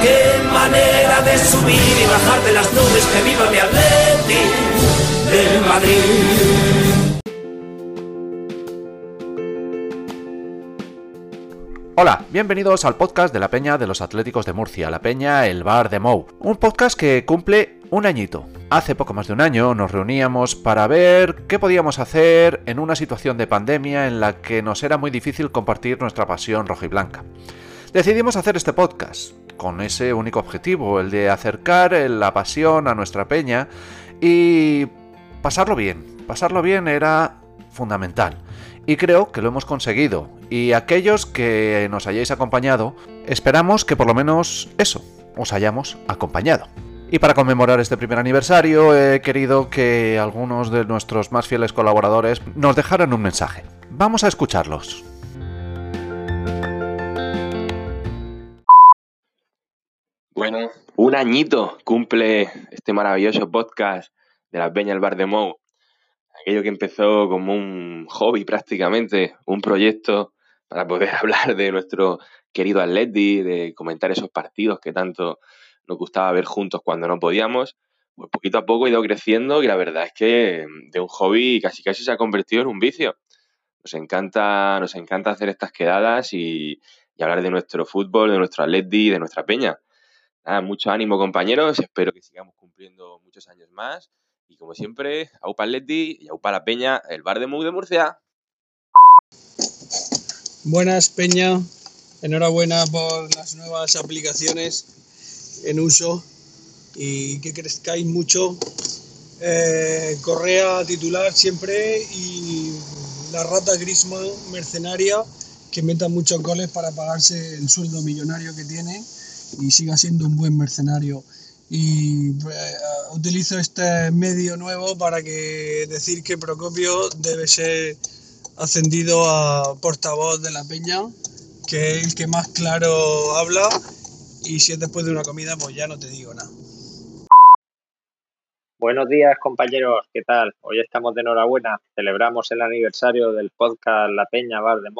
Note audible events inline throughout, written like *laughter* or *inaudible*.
Qué manera de subir y bajar de las nubes que viva mi Atleti del Madrid. Hola, bienvenidos al podcast de la Peña de los Atléticos de Murcia, la Peña El Bar de Mou. Un podcast que cumple un añito. Hace poco más de un año nos reuníamos para ver qué podíamos hacer en una situación de pandemia en la que nos era muy difícil compartir nuestra pasión rojiblanca. Decidimos hacer este podcast con ese único objetivo, el de acercar la pasión a nuestra peña y pasarlo bien. Pasarlo bien era fundamental. Y creo que lo hemos conseguido. Y aquellos que nos hayáis acompañado, esperamos que por lo menos eso, os hayamos acompañado. Y para conmemorar este primer aniversario he querido que algunos de nuestros más fieles colaboradores nos dejaran un mensaje. Vamos a escucharlos. Bueno, un añito cumple este maravilloso podcast de la Peña El Bar de Mou. Aquello que empezó como un hobby prácticamente, un proyecto para poder *laughs* hablar de nuestro querido Atleti, de comentar esos partidos que tanto nos gustaba ver juntos cuando no podíamos. Pues poquito a poco ha ido creciendo y la verdad es que de un hobby casi casi se ha convertido en un vicio. Nos encanta, nos encanta hacer estas quedadas y, y hablar de nuestro fútbol, de nuestro Atleti, de nuestra peña. Mucho ánimo compañeros, espero que sigamos cumpliendo muchos años más. Y como siempre, Aupa Atleti y Aupa la Peña, el bar de Mug de Murcia. Buenas Peña, enhorabuena por las nuevas aplicaciones en uso y que crezcáis mucho. Eh, Correa titular siempre y la rata Grisman mercenaria que meta muchos goles para pagarse el sueldo millonario que tiene y siga siendo un buen mercenario. Y eh, utilizo este medio nuevo para que decir que Procopio debe ser ascendido a portavoz de la peña, que es el que más claro habla. Y si es después de una comida, pues ya no te digo nada. Buenos días compañeros, ¿qué tal? Hoy estamos de enhorabuena, celebramos el aniversario del podcast La Peña Bar de.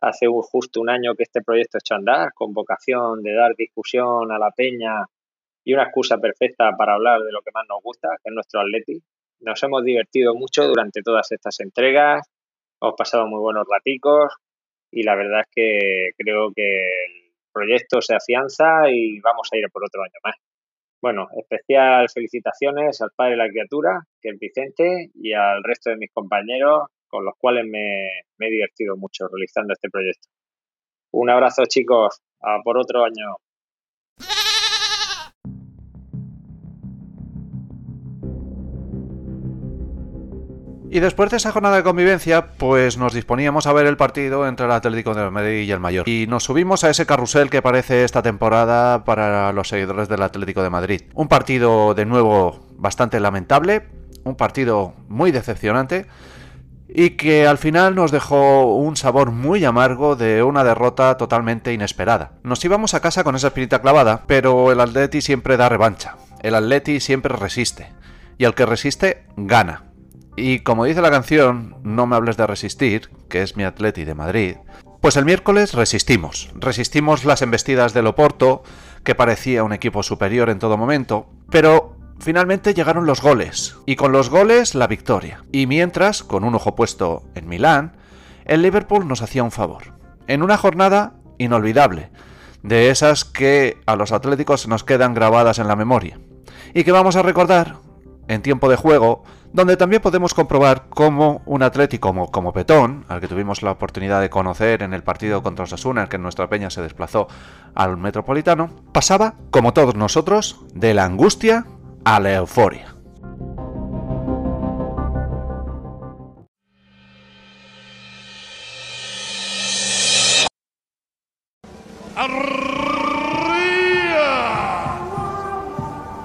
Hace justo un año que este proyecto echó a andar, con vocación de dar discusión a la peña y una excusa perfecta para hablar de lo que más nos gusta, que es nuestro Atleti. Nos hemos divertido mucho durante todas estas entregas, hemos pasado muy buenos raticos y la verdad es que creo que el proyecto se afianza y vamos a ir por otro año más. Bueno, especial felicitaciones al padre de la criatura, que es Vicente, y al resto de mis compañeros, con los cuales me, me he divertido mucho realizando este proyecto. Un abrazo chicos, a por otro año. Y después de esa jornada de convivencia, pues nos disponíamos a ver el partido entre el Atlético de Madrid y el Mayor. Y nos subimos a ese carrusel que parece esta temporada para los seguidores del Atlético de Madrid. Un partido de nuevo bastante lamentable, un partido muy decepcionante y que al final nos dejó un sabor muy amargo de una derrota totalmente inesperada. Nos íbamos a casa con esa espinita clavada, pero el Atleti siempre da revancha. El Atleti siempre resiste. Y el que resiste, gana. Y como dice la canción, no me hables de resistir, que es mi Atleti de Madrid, pues el miércoles resistimos. Resistimos las embestidas del Oporto, que parecía un equipo superior en todo momento, pero finalmente llegaron los goles, y con los goles la victoria. Y mientras, con un ojo puesto en Milán, el Liverpool nos hacía un favor. En una jornada inolvidable, de esas que a los atléticos nos quedan grabadas en la memoria y que vamos a recordar en tiempo de juego, donde también podemos comprobar cómo un atlético como, Petón, al que tuvimos la oportunidad de conocer en el partido contra Osasuna, en que nuestra peña se desplazó al Metropolitano, pasaba, como todos nosotros, de la angustia a la euforia.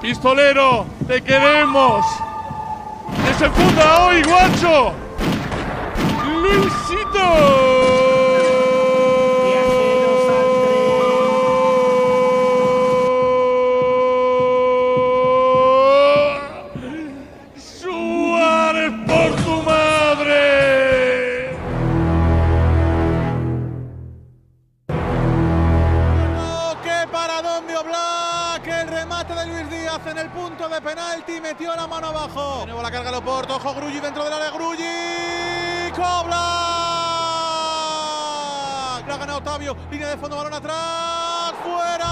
Pistolero, te queremos. Desenfunda hoy, guacho. Luisito. De penalti, metió la mano abajo. De nuevo la carga Loporto, ojo Grulli dentro del área, Grulli, cobra. La gana Otavio, línea de fondo, balón atrás, fuera.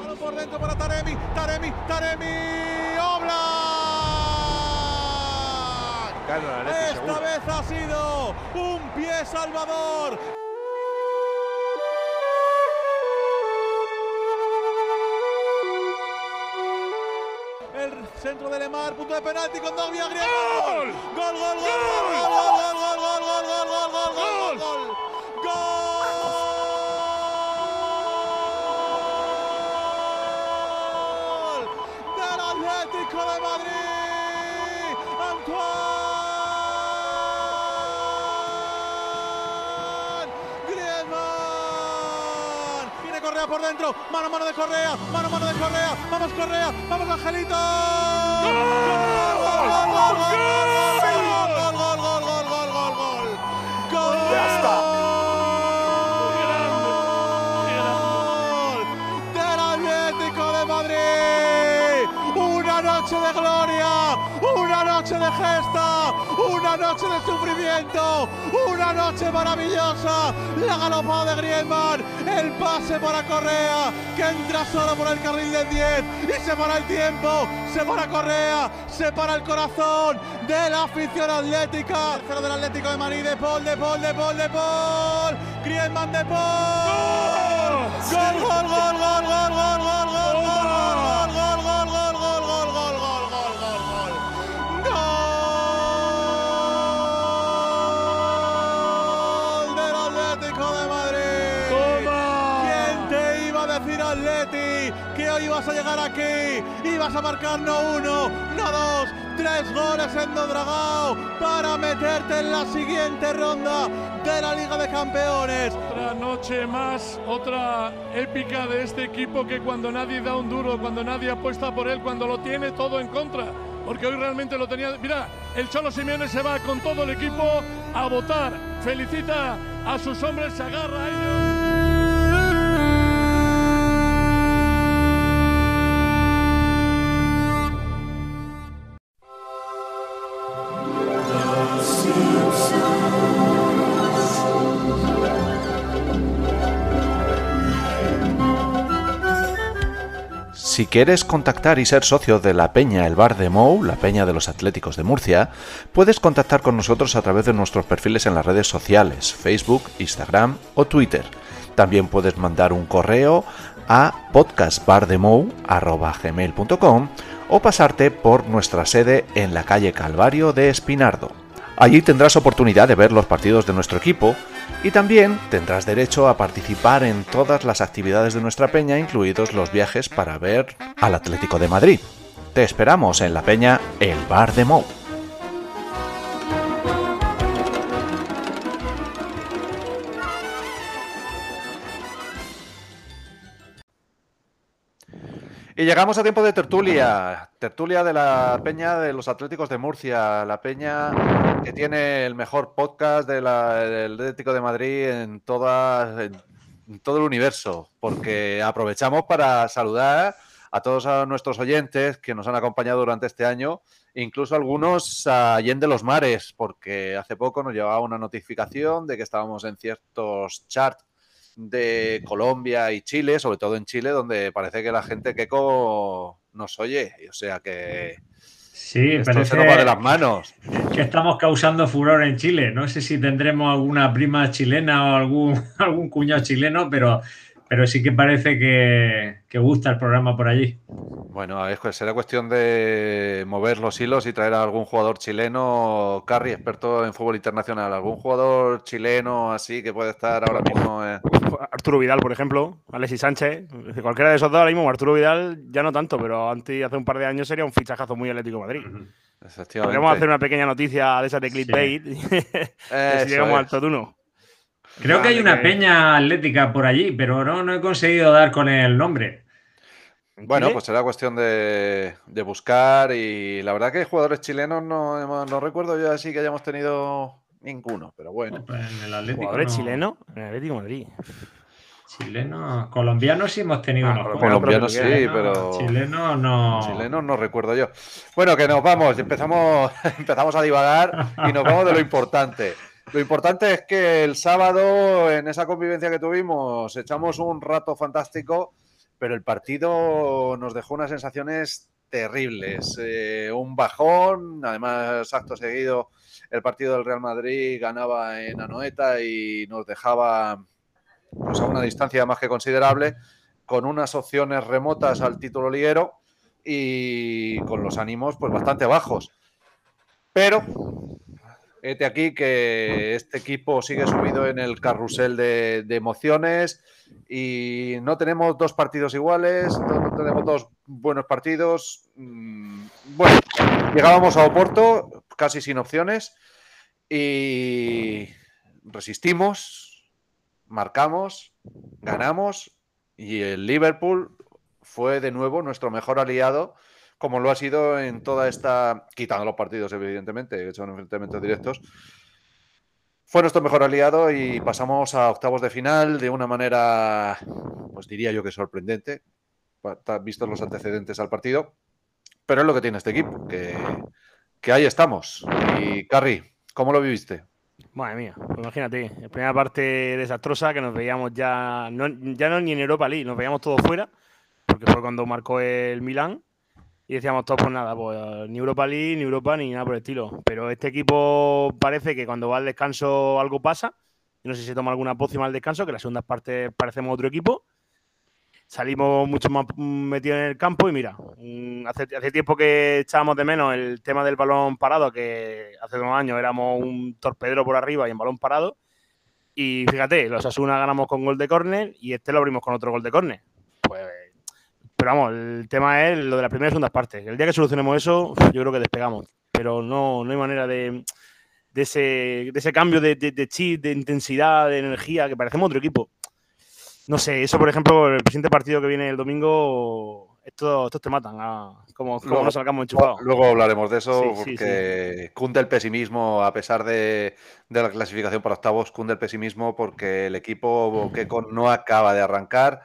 Balón por dentro para Taremi, Taremi, Taremi, Oblak. Esta vez ha sido un pie salvador. Centro de Lemar, punto de penalti con Dogbia Griezmann. Gol, gol, gol, gol, gol, gol, gol, gol, gol, gol, gol, gol, gol, gol, gol. Gol del Atlético de Madrid. Antoine Por dentro, mano mano de Correa, mano mano de Correa, vamos Correa, vamos Angelito. ¡Gol! ¡Gol, gol, gol, gol, gol, gol, gol! ¡Gol! ¡Gol! Pues ¡Del Atlético de Madrid! ¡Una noche de gloria! ¡Una noche de gesta! una noche de sufrimiento, una noche maravillosa, la galopada de Griezmann, el pase para Correa, que entra solo por el carril del 10 y se para el tiempo, se para Correa, se para el corazón de la afición atlética. El cero del Atlético de Madrid, de Paul, de Paul, de Paul, de Paul, Griezmann de Paul. ¡Gol, gol, gol, gol, gol, gol! gol! Ibas a llegar aquí? Ibas a marcar no uno, no dos, tres goles en Dodragao para meterte en la siguiente ronda de la Liga de Campeones. Otra noche más, otra épica de este equipo que cuando nadie da un duro, cuando nadie apuesta por él, cuando lo tiene todo en contra. Porque hoy realmente lo tenía. Mira, el Cholo Simeone se va con todo el equipo a votar. Felicita a sus hombres, se agarra a. Si quieres contactar y ser socio de la Peña El Bar de Mou, la Peña de los Atléticos de Murcia, puedes contactar con nosotros a través de nuestros perfiles en las redes sociales, Facebook, Instagram o Twitter. También puedes mandar un correo a podcastbardemou.com o pasarte por nuestra sede en la calle Calvario de Espinardo. Allí tendrás oportunidad de ver los partidos de nuestro equipo y también tendrás derecho a participar en todas las actividades de nuestra peña, incluidos los viajes para ver al Atlético de Madrid. Te esperamos en la peña El Bar de Mou. Y llegamos a tiempo de tertulia. Tertulia de la Peña de los Atléticos de Murcia. La Peña que tiene el mejor podcast de del Atlético de Madrid en, todo el universo. Porque aprovechamos para saludar a todos nuestros oyentes que nos han acompañado durante este año, incluso algunos a Allende los Mares, porque hace poco nos llevaba una notificación de que estábamos en ciertos charts de Colombia y Chile, sobre todo en Chile, donde parece que la gente queco nos oye. O sea que Sí, esto parece se nos va de las manos. que estamos causando furor en Chile. No sé si tendremos alguna prima chilena o algún, *laughs* algún cuñado chileno, pero, pero sí que parece que, que gusta el programa por allí. Bueno, es, que será cuestión de mover los hilos y traer a algún jugador chileno, Carri, experto en fútbol internacional, algún jugador chileno así que puede estar ahora mismo. eh, Arturo Vidal, por ejemplo, Alexis Sánchez, cualquiera de esos dos ahora mismo, Arturo Vidal ya no tanto, pero antes, hace un par de años sería un fichajazo muy Atlético de Madrid. Podríamos hacer una pequeña noticia de esas de clickbait, Eso *laughs* si llegamos es. al totuno. Creo que hay una peña atlética por allí, pero no, no he conseguido dar con el nombre. Bueno, Chile? pues será cuestión de, de buscar y la verdad que jugadores chilenos no, hemos- no recuerdo yo así que hayamos tenido ninguno, pero bueno. Pues en el Atlético Jugadores no- chilenos en el Atlético de Madrid. Chilenos, colombianos sí hemos tenido Ah, unos colombianos sí, pero- Chilenos no. Chilenos no recuerdo yo. Bueno, que nos vamos, empezamos, *laughs* empezamos a divagar y nos vamos de lo importante. Lo importante es que el sábado, en esa convivencia que tuvimos, echamos un rato fantástico, pero el partido nos dejó unas sensaciones terribles. Eh, un bajón, además, acto seguido, el partido del Real Madrid ganaba en Anoeta y nos dejaba pues, a una distancia más que considerable, con unas opciones remotas al título liguero y con los ánimos pues bastante bajos. Pero este aquí que este equipo sigue subido en el carrusel de, emociones y no tenemos dos partidos iguales, no, no tenemos dos buenos partidos. Mm, Bueno, llegábamos a Oporto casi sin opciones y resistimos, marcamos, ganamos y el Liverpool fue de nuevo nuestro mejor aliado, como lo ha sido en toda esta, quitando los partidos evidentemente, que son enfrentamientos directos, fue nuestro mejor aliado y pasamos a octavos de final de una manera, pues diría yo que sorprendente, vistos los antecedentes al partido, pero es lo que tiene este equipo, que, que ahí estamos. Y Carri, ¿cómo lo viviste? Madre mía, pues imagínate, la primera parte desastrosa que nos veíamos ya, no, ya no ni en Europa League, nos veíamos todos fuera, porque fue cuando marcó el Milán y decíamos todos, pues nada, pues ni Europa League, ni Europa, ni nada por el estilo. Pero este equipo parece que cuando va al descanso algo pasa, no sé si se toma alguna pócima al descanso, que las segundas partes parecemos otro equipo. Salimos mucho más mm, metidos en el campo y mira, mm, hace, hace tiempo que echábamos de menos el tema del balón parado, que hace dos años éramos un torpedero por arriba y en balón parado. Y fíjate, los Asuna ganamos con gol de córner y este lo abrimos con otro gol de córner. Pues, pero vamos, el tema es lo de las primeras y segundas partes. El día que solucionemos eso, yo creo que despegamos. Pero no, no hay manera de, de, ese, de ese cambio de, de, de chip, de intensidad, de energía, que parecemos otro equipo. No sé, eso por ejemplo, el siguiente partido que viene el domingo, estos, estos te matan, ah, como, como Luego- no salgamos enchufados. Luego hablaremos de eso Sí, sí, porque cunde el pesimismo a pesar de, de la clasificación para octavos, cunde el pesimismo porque el equipo Boqueco no acaba de arrancar.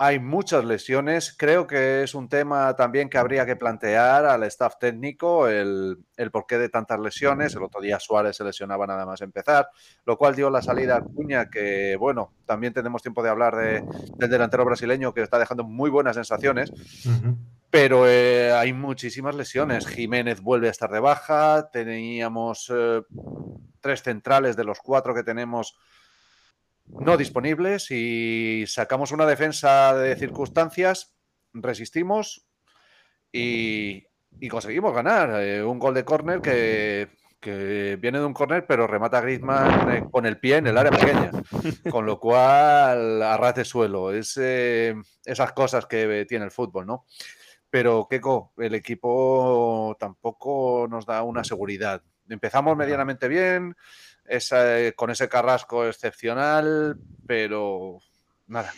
Hay muchas lesiones. Creo que es un tema también que habría que plantear al staff técnico el, el porqué de tantas lesiones. El otro día Suárez se lesionaba nada más empezar, lo cual dio la salida a Cuña, que bueno, también tenemos tiempo de hablar de- del delantero brasileño que está dejando muy buenas sensaciones. Pero eh, hay muchísimas lesiones. Jiménez vuelve a estar de baja. Teníamos eh, tres centrales de los cuatro que tenemos no disponibles y sacamos una defensa de circunstancias, resistimos y, y conseguimos ganar. Eh, un gol de córner que, que viene de un córner, pero remata Griezmann eh, con el pie en el área pequeña. *laughs* Con lo cual, a ras de suelo. Es eh, esas cosas que tiene el fútbol, ¿no? Pero, Keco, el equipo tampoco nos da una seguridad. Empezamos medianamente bien, esa- eh, con ese carrasco excepcional, pero nada.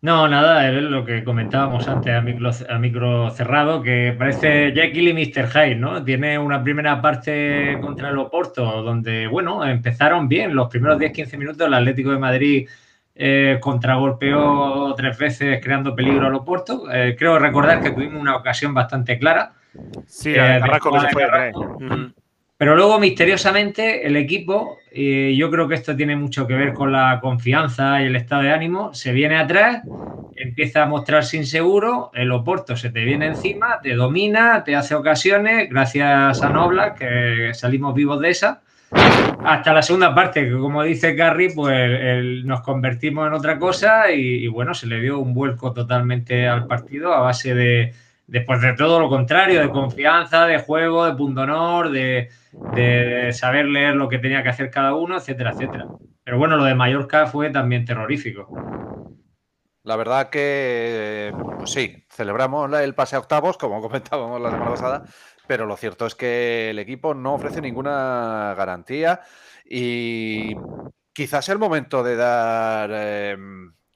No, nada, es lo que comentábamos antes a micro, a micro cerrado, que parece Jekyll y Mr. Hyde, ¿no? Tiene una primera parte contra el Oporto, donde, bueno, empezaron bien los primeros 10-15 minutos, el Atlético de Madrid eh, contragolpeó tres veces creando peligro al Oporto. Eh, creo recordar que tuvimos una ocasión bastante clara. Sí, Eh, Carrasco que se fue Pero luego, misteriosamente, el equipo, y yo creo que esto tiene mucho que ver con la confianza y el estado de ánimo, se viene atrás, empieza a mostrarse inseguro, el Oporto se te viene encima, te domina, te hace ocasiones, gracias a Nobla, que salimos vivos de esa, hasta la segunda parte, que como dice Carrie, pues nos convertimos en otra cosa y, y bueno, se le dio un vuelco totalmente al partido a base de después de todo lo contrario, de confianza, de juego, de punto honor, de, de, saber leer lo que tenía que hacer cada uno, etcétera, etcétera. Pero bueno, lo de Mallorca fue también terrorífico. La verdad que, pues sí, celebramos el pase a octavos, como *laughs* comentábamos la semana pasada, pero lo cierto es que el equipo no ofrece ninguna garantía y quizás es el momento de dar eh,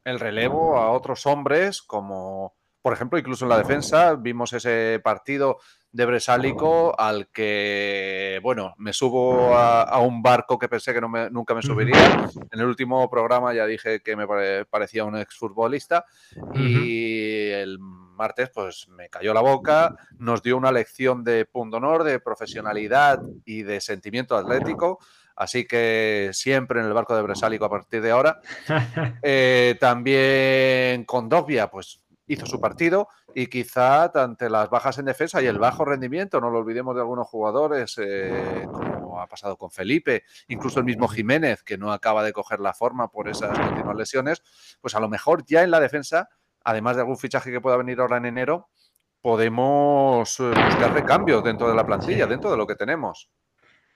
el relevo a otros hombres como por ejemplo, incluso en la defensa vimos ese partido de Bresálico al que, bueno, me subo a, a un barco que pensé que no me, nunca me subiría. En el último programa ya dije que me pare, parecía un exfutbolista y el martes pues me cayó la boca, nos dio una lección de punto honor, de profesionalidad y de sentimiento atlético. Así que siempre en el barco de Bresálico a partir de ahora. *laughs* Eh, también con Dovia, pues hizo su partido y quizá ante las bajas en defensa y el bajo rendimiento, no lo olvidemos de algunos jugadores, eh, como ha pasado con Felipe, incluso el mismo Jiménez, que no acaba de coger la forma por esas continuas lesiones, pues a lo mejor ya en la defensa, además de algún fichaje que pueda venir ahora en enero, podemos eh, buscar recambios dentro de la plantilla, dentro de lo que tenemos.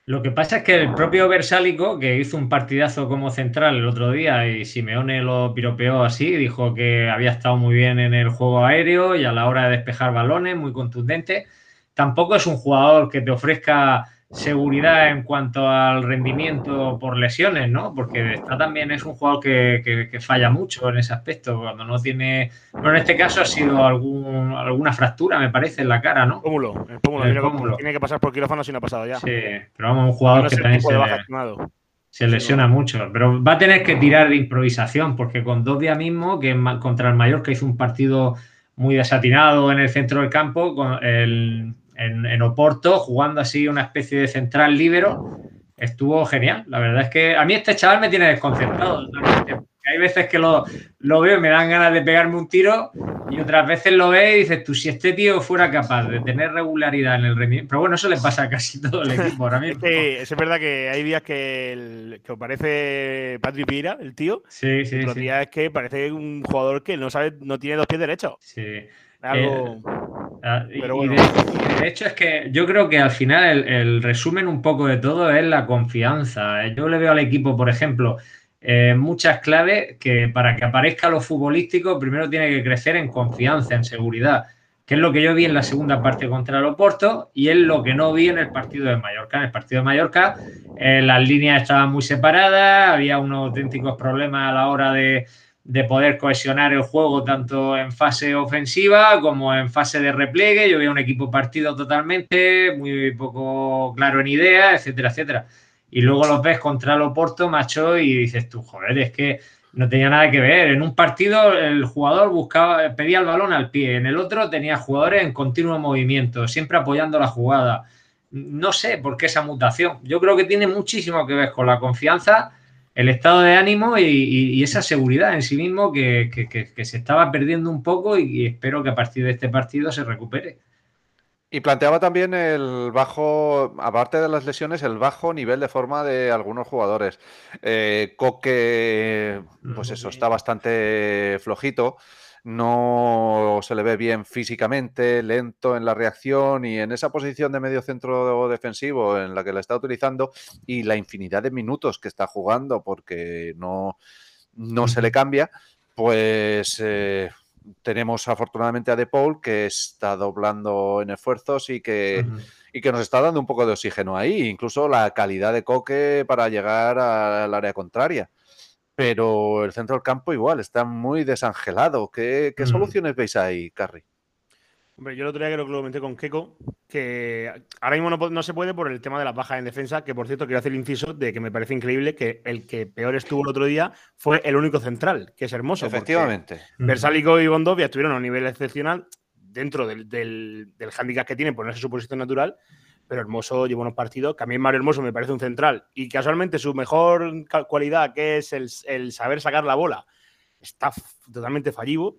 Lo que pasa es que el propio Versálico, que hizo un partidazo como central el otro día y Simeone lo piropeó así, dijo que había estado muy bien en el juego aéreo y a la hora de despejar balones, muy contundente. Tampoco es un jugador que te ofrezca seguridad en cuanto al rendimiento por lesiones, ¿no? Porque está también es un jugador que, que, que, falla mucho en ese aspecto, cuando no tiene... Bueno, en este caso ha sido algún, alguna fractura, me parece, en la cara, ¿no? Pómulo, el pómulo, el pómulo. tiene que pasar por quirófano si no ha pasado ya. Sí, pero vamos, un jugador no que también se, se, lesiona sí, mucho, pero va a tener que tirar de improvisación, porque con dos días mismo, que contra el Mallorca hizo un partido muy desatinado en el centro del campo, con el en, en, Oporto, jugando así una especie de central libero. Estuvo genial. La verdad es que a mí este chaval me tiene desconcertado. Hay veces que lo, lo, veo y me dan ganas de pegarme un tiro y otras veces lo ves y dices, tú, si este tío fuera capaz de tener regularidad en el rendimiento. Pero bueno, eso le pasa a casi todo el equipo ahora mismo. es, que, es verdad que hay días que, el, que parece Patrick Pira, el tío. Sí, sí. Otros sí. días es que parece un jugador que no sabe, no tiene dos pies derechos. Sí. Algo... Eh, Pero bueno. y, de, de, hecho es que yo creo que al final el, el, resumen un poco de todo es la confianza. Yo le veo al equipo, por ejemplo, eh, muchas claves que para que aparezca lo futbolístico primero tiene que crecer en confianza, en seguridad, que es lo que yo vi en la segunda parte contra el Oporto y es lo que no vi en el partido de Mallorca. En el partido de Mallorca eh, las líneas estaban muy separadas, había unos auténticos problemas a la hora de de poder cohesionar el juego tanto en fase ofensiva como en fase de repliegue. Yo veía un equipo partido totalmente, muy poco claro en idea, etcétera, etcétera. Y luego los ves contra el Oporto, macho, y dices tú, joder, es que no tenía nada que ver. En un partido el jugador buscaba, pedía el balón al pie, en el otro tenía jugadores en continuo movimiento, siempre apoyando la jugada. No sé por qué esa mutación. Yo creo que tiene muchísimo que ver con la confianza el estado de ánimo y, y, y esa seguridad en sí mismo que, que, que, se estaba perdiendo un poco y, y, espero que a partir de este partido se recupere. Y planteaba también el bajo, aparte de las lesiones, el bajo nivel de forma de algunos jugadores. Eh, Coque, pues eso, está bastante flojito no se le ve bien físicamente, lento en la reacción y en esa posición de medio centro defensivo en la que la está utilizando y la infinidad de minutos que está jugando porque no, no se le cambia, pues eh, tenemos afortunadamente a De Paul que está doblando en esfuerzos y que, uh -huh. y que nos está dando un poco de oxígeno ahí, incluso la calidad de Coque para llegar al área contraria pero el centro del campo igual está muy desangelado. ¿Qué, qué mm. soluciones veis ahí, Carrie? Hombre, yo el otro día creo que lo comenté con Keiko, que ahora mismo no, no, se puede por el tema de las bajas en defensa, que por cierto quiero hacer el inciso de que me parece increíble que el que peor estuvo el otro día fue el único central, que es hermoso. Efectivamente. Versálico y Bondovia estuvieron a un nivel excepcional dentro del, del, del hándicap que tienen por no ser su posición natural, pero Hermoso lleva unos partidos, que a mí Mario Hermoso me parece un central, y casualmente su mejor cualidad, que es el, saber sacar la bola, está totalmente fallido.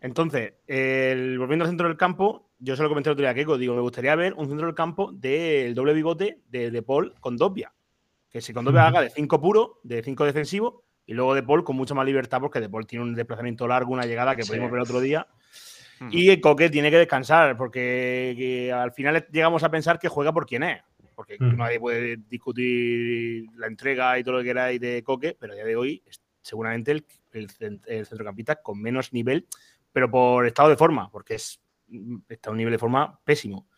Entonces, volviendo al centro del campo, yo se lo comenté el otro día a Keiko, digo, me gustaría ver un centro del campo del doble bigote de, de Paul con Dobia. Que si con Dobia haga de 5 puro, de 5 defensivo, y luego De Paul con mucha más libertad, porque De Paul tiene un desplazamiento largo, una llegada que pudimos ver otro día. Y Coque tiene que descansar, porque al final llegamos a pensar que juega por quien es. Porque nadie puede discutir la entrega y todo lo que queráis de Coque, pero a día de hoy es seguramente el, el, centrocampista con menos nivel, pero por estado de forma, porque es, está a un nivel de forma pésimo.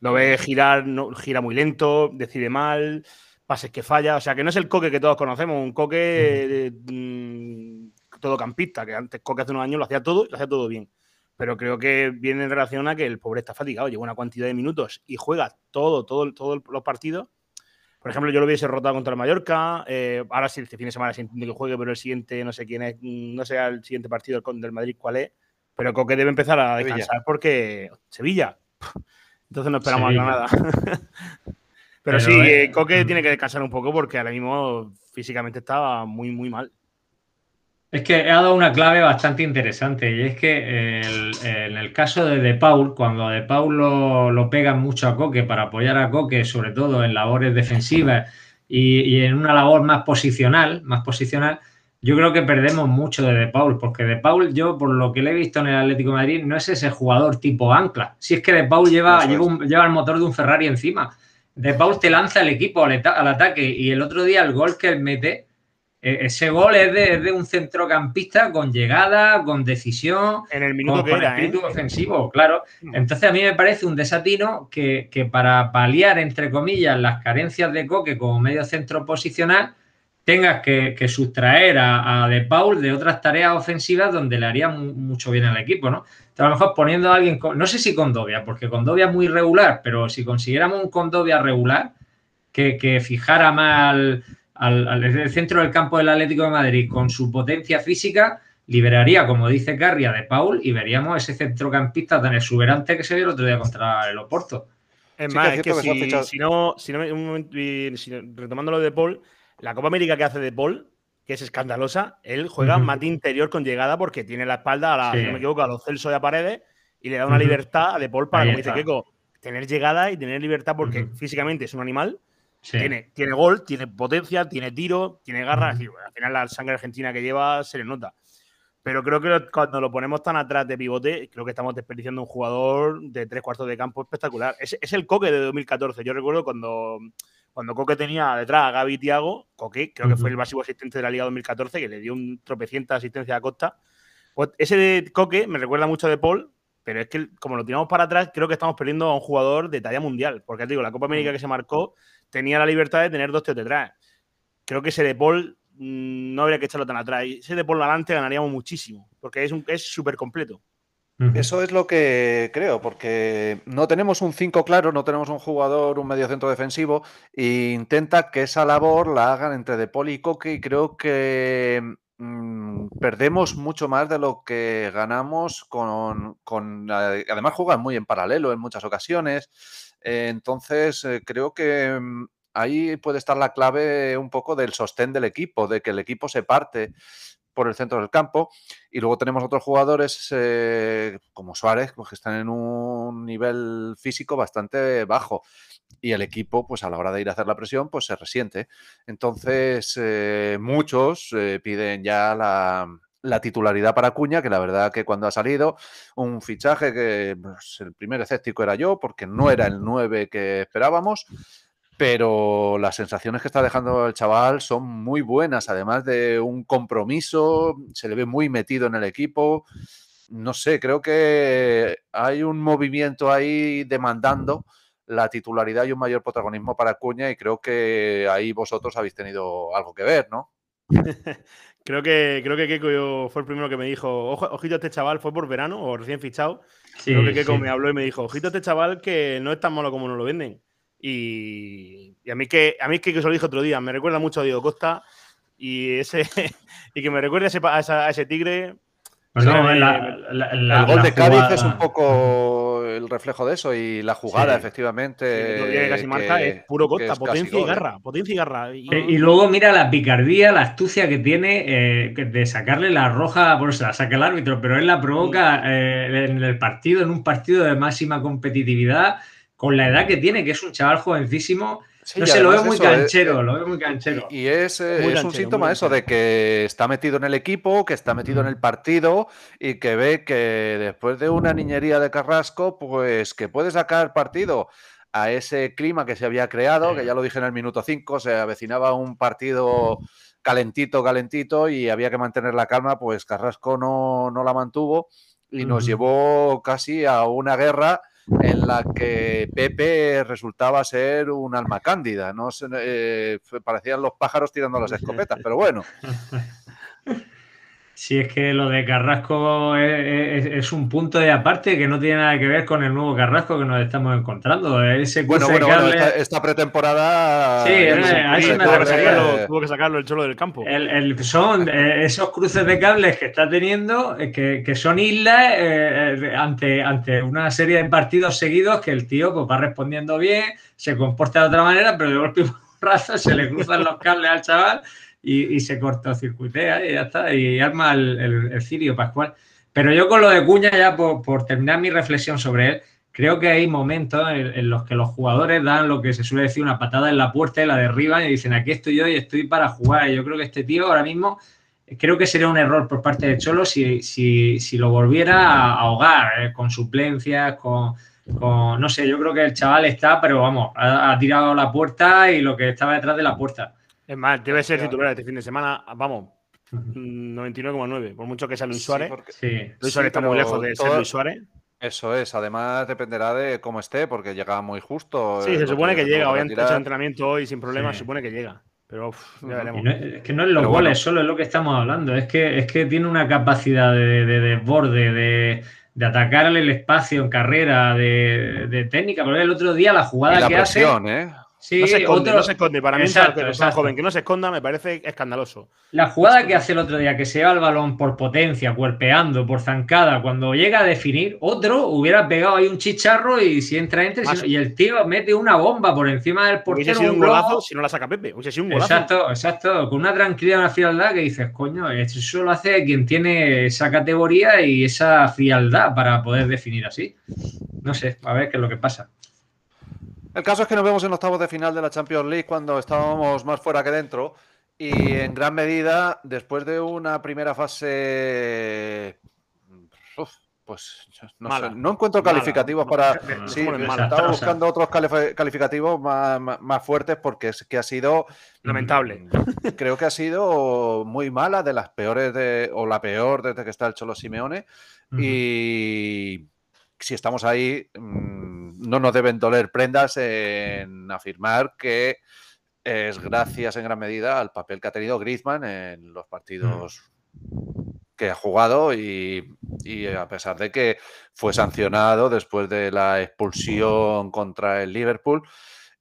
Lo ve girar, no, gira muy lento, decide mal, pases que falla. O sea, que no es el Coque que todos conocemos, un Coque mm, todo campista, que antes Coque hace unos años lo hacía todo y lo hacía todo bien. Pero creo que viene en relación a que el pobre está fatigado, lleva una cantidad de minutos y juega todo, todo, todos los partidos. Por ejemplo, yo lo hubiese rotado contra el Mallorca. Eh, ahora sí, este fin de semana siento que juegue, pero el siguiente, no sé quién es, no sé el siguiente partido del Madrid cuál es. Pero Coque debe empezar a descansar porque Sevilla. Entonces no esperamos nada. *laughs* Pero, sí, eh, Coque tiene que descansar un poco porque ahora mismo físicamente estaba muy, muy mal. Es que ha dado una clave bastante interesante y es que en el caso de De Paul, cuando De Paul lo, lo pegan mucho a Coque para apoyar a Coque, sobre todo en labores defensivas y, y, en una labor más posicional, más posicional, yo creo que perdemos mucho de De Paul, porque De Paul, yo por lo que le he visto en el Atlético de Madrid, no es ese jugador tipo ancla. Si es que De Paul lleva, lleva, lleva el motor de un Ferrari encima de Paul te lanza el equipo al, ataque y el otro día el gol que él mete, ese gol es de, un centrocampista con llegada, con decisión, en el minuto con, que era, espíritu ofensivo, claro. Mm. Entonces a mí me parece un desatino que, que, para paliar, entre comillas, las carencias de Coque como medio centro posicional, tengas que, sustraer a, De Paul de otras tareas ofensivas donde le haría mucho bien al equipo, ¿no? a lo mejor poniendo a alguien, no sé si con Dovia, porque con Dovia es muy regular, pero si consiguiéramos un Condovia regular que, fijara mal al, centro del campo del Atlético de Madrid con su potencia física, liberaría, como dice Carria, de Paul y veríamos ese centrocampista tan exuberante que se vio el otro día contra el Oporto. Es más, es que, si, no, si retomando lo de Paul, la Copa América que hace de Paul que es escandalosa, él juega más de interior con llegada porque tiene la espalda, a la, si no me equivoco, a los Celso y a Paredes y le da una libertad a De Paul para, como dice Keiko, tener llegada y tener libertad porque físicamente es un animal. Tiene, tiene gol, tiene potencia, tiene tiro, tiene garra. al final la sangre argentina que lleva se le nota. Pero creo que cuando lo ponemos tan atrás de pivote, creo que estamos desperdiciando un jugador de tres cuartos de campo espectacular. Es, es el coque de 2014. Yo recuerdo cuando cuando Coque tenía detrás a Gaby y Tiago, Coque creo que fue el máximo asistente de la Liga 2014, que le dio un tropecienta asistencia a Costa. Pues ese de Coque me recuerda mucho de Paul, pero es que como lo tiramos para atrás, creo que estamos perdiendo a un jugador de talla mundial. Porque te digo, la Copa América que se marcó tenía la libertad de tener dos tíos detrás. Creo que ese de Paul mm, no habría que echarlo tan atrás. Ese de Paul adelante ganaríamos muchísimo, porque es súper completo. Eso es lo que creo, porque no tenemos un 5 claro, no tenemos un jugador, un medio centro defensivo, e intenta que esa labor la hagan entre De Paul y Coque, y creo que mm, perdemos mucho más de lo que ganamos con, Además, juegan muy en paralelo en muchas ocasiones. Eh, entonces, eh, creo que mm, ahí puede estar la clave un poco del sostén del equipo, de que el equipo se parte por el centro del campo. Y luego tenemos otros jugadores eh, como Suárez, pues, que están en un nivel físico bastante bajo. Y el equipo, pues a la hora de ir a hacer la presión, pues se resiente. Entonces, eh, muchos eh, piden ya la, la titularidad para Cuña, que la verdad que cuando ha salido un fichaje que pues, el primer escéptico era yo, porque no era el 9 que esperábamos, pero las sensaciones que está dejando el chaval son muy buenas, además de un compromiso, se le ve muy metido en el equipo. No sé, creo que hay un movimiento ahí demandando la titularidad y un mayor protagonismo para Cuña y creo que ahí vosotros habéis tenido algo que ver, ¿no? *laughs* creo que creo que Keiko fue el primero que me dijo, ojito este chaval, fue por verano o recién fichado. creo que Keiko me habló y me dijo, ojito este chaval que no es tan malo como nos lo venden. Y, a mí que a mí que, se lo dije otro día, me recuerda mucho a Diego Costa y ese *laughs* y que me recuerde a ese, tigre, Pues Sí, no, el- la- la- la- el gol la de Cádiz jugada- es un poco el reflejo de eso y la jugada, Sí. efectivamente. Día que casi que- marca es puro que costa, es potencia y garra. Potencia y garra. Y- Eh, Y luego mira la picardía, la astucia que tiene eh, que- de sacarle la roja, bueno, se la saca el árbitro, pero él la provoca eh, en el partido, en un partido de máxima competitividad, con la edad que tiene, que es un chaval jovencísimo. Sí, no y sé, lo veo muy eso, eh, canchero, eh, lo veo muy canchero. Y es, eh, Muy es un síntoma eso de que está metido en el equipo, que está metido en el partido y que ve que después de una niñería de Carrasco, pues que puede sacar partido a ese clima que se había creado, que ya lo dije en el minuto 5, se avecinaba un partido calentito, calentito y había que mantener la calma, pues Carrasco no, no la mantuvo y nos llevó casi a una guerra en la que Pepe resultaba ser un alma cándida, no Se- eh, parecían los pájaros tirando las escopetas, pero bueno, *laughs* Si es que lo de Carrasco es, es- es un punto de aparte que no tiene nada que ver con el nuevo Carrasco que nos estamos encontrando. Ese bueno, bueno, esta, esta pretemporada Sí, ya eh, no se a eso puede me tuvo, que correr, sacarlo, eh, tuvo que sacarlo el cholo del campo. El, el- son eh, esos cruces de cables que está teniendo, que, que son islas eh, ante, ante una serie de partidos seguidos que el tío pues, va respondiendo bien, se comporta de otra manera, pero de golpe *laughs* y se le cruzan los cables al chaval y, y se cortocircuitea y ya está, y arma el, el- el cirio pascual. Pero yo con lo de Cuña, ya por, por terminar mi reflexión sobre él, creo que hay momentos en, en los que los jugadores dan lo que se suele decir una patada en la puerta y la derriban y dicen aquí estoy yo y estoy para jugar. Y yo creo que este tío ahora mismo creo que sería un error por parte de Cholo si, si, si lo volviera a ahogar eh, con suplencias, con, con- No sé, yo creo que el chaval está, pero vamos, ha, ha tirado la puerta y lo que estaba detrás de la puerta. Es más, debe ser titular este fin de semana. Vamos, mm, 99,9. Por mucho que sea Luis sí, Suárez. porque- Sí. Luis sí, Suárez está muy pero lejos de ser Luis Suárez. Eso es, además dependerá de cómo esté, porque llega muy justo. Sí, eh, se supone que llega. Hoy han hecho entrenamiento hoy sin problemas. Sí. Se supone que llega. Pero uf, ya veremos. No- es que no es los Pero goles, bueno. solo es lo que estamos hablando. Es que, es que tiene una capacidad de, de desborde, de, de atacarle el espacio en carrera, de, de técnica. Porque el otro día la Y jugada la que hace. ¿eh? Sí, no se esconde, otro- no se esconde. Para mí, Exacto, es exacto. joven que no se esconda me parece escandaloso. La jugada que hace el otro día, que se lleva el balón por potencia, cuerpeando, por zancada, cuando llega a definir, otro hubiera pegado ahí un chicharro y si entra, entra. y si no- Y el tío mete una bomba por encima del Hubiese portero. sido un globo. golazo si no la saca Pepe. Hubiese sido un golazo. Exacto, exacto. Con una tranquilidad, una frialdad que dices, coño, eso lo hace quien tiene esa categoría y esa frialdad para poder definir así. No sé, a ver qué es lo que pasa. El caso es que nos vemos en octavos de final de la Champions League cuando estábamos más fuera que dentro y en gran medida después de una primera fase uf, pues no, Mala. sé, no encuentro Mala. calificativos para *laughs* Dejémoslo sí, mala. estaba buscando otros calif- calificativos más, más- más fuertes porque es que ha sido Lamentable. mm, *laughs* creo que ha sido muy mala de las peores de, o la peor desde que está el Cholo Simeone y si estamos ahí, mm, no nos deben doler prendas en afirmar que es gracias en gran medida al papel que ha tenido Griezmann en los partidos que ha jugado y, a pesar de que fue sancionado después de la expulsión contra el Liverpool.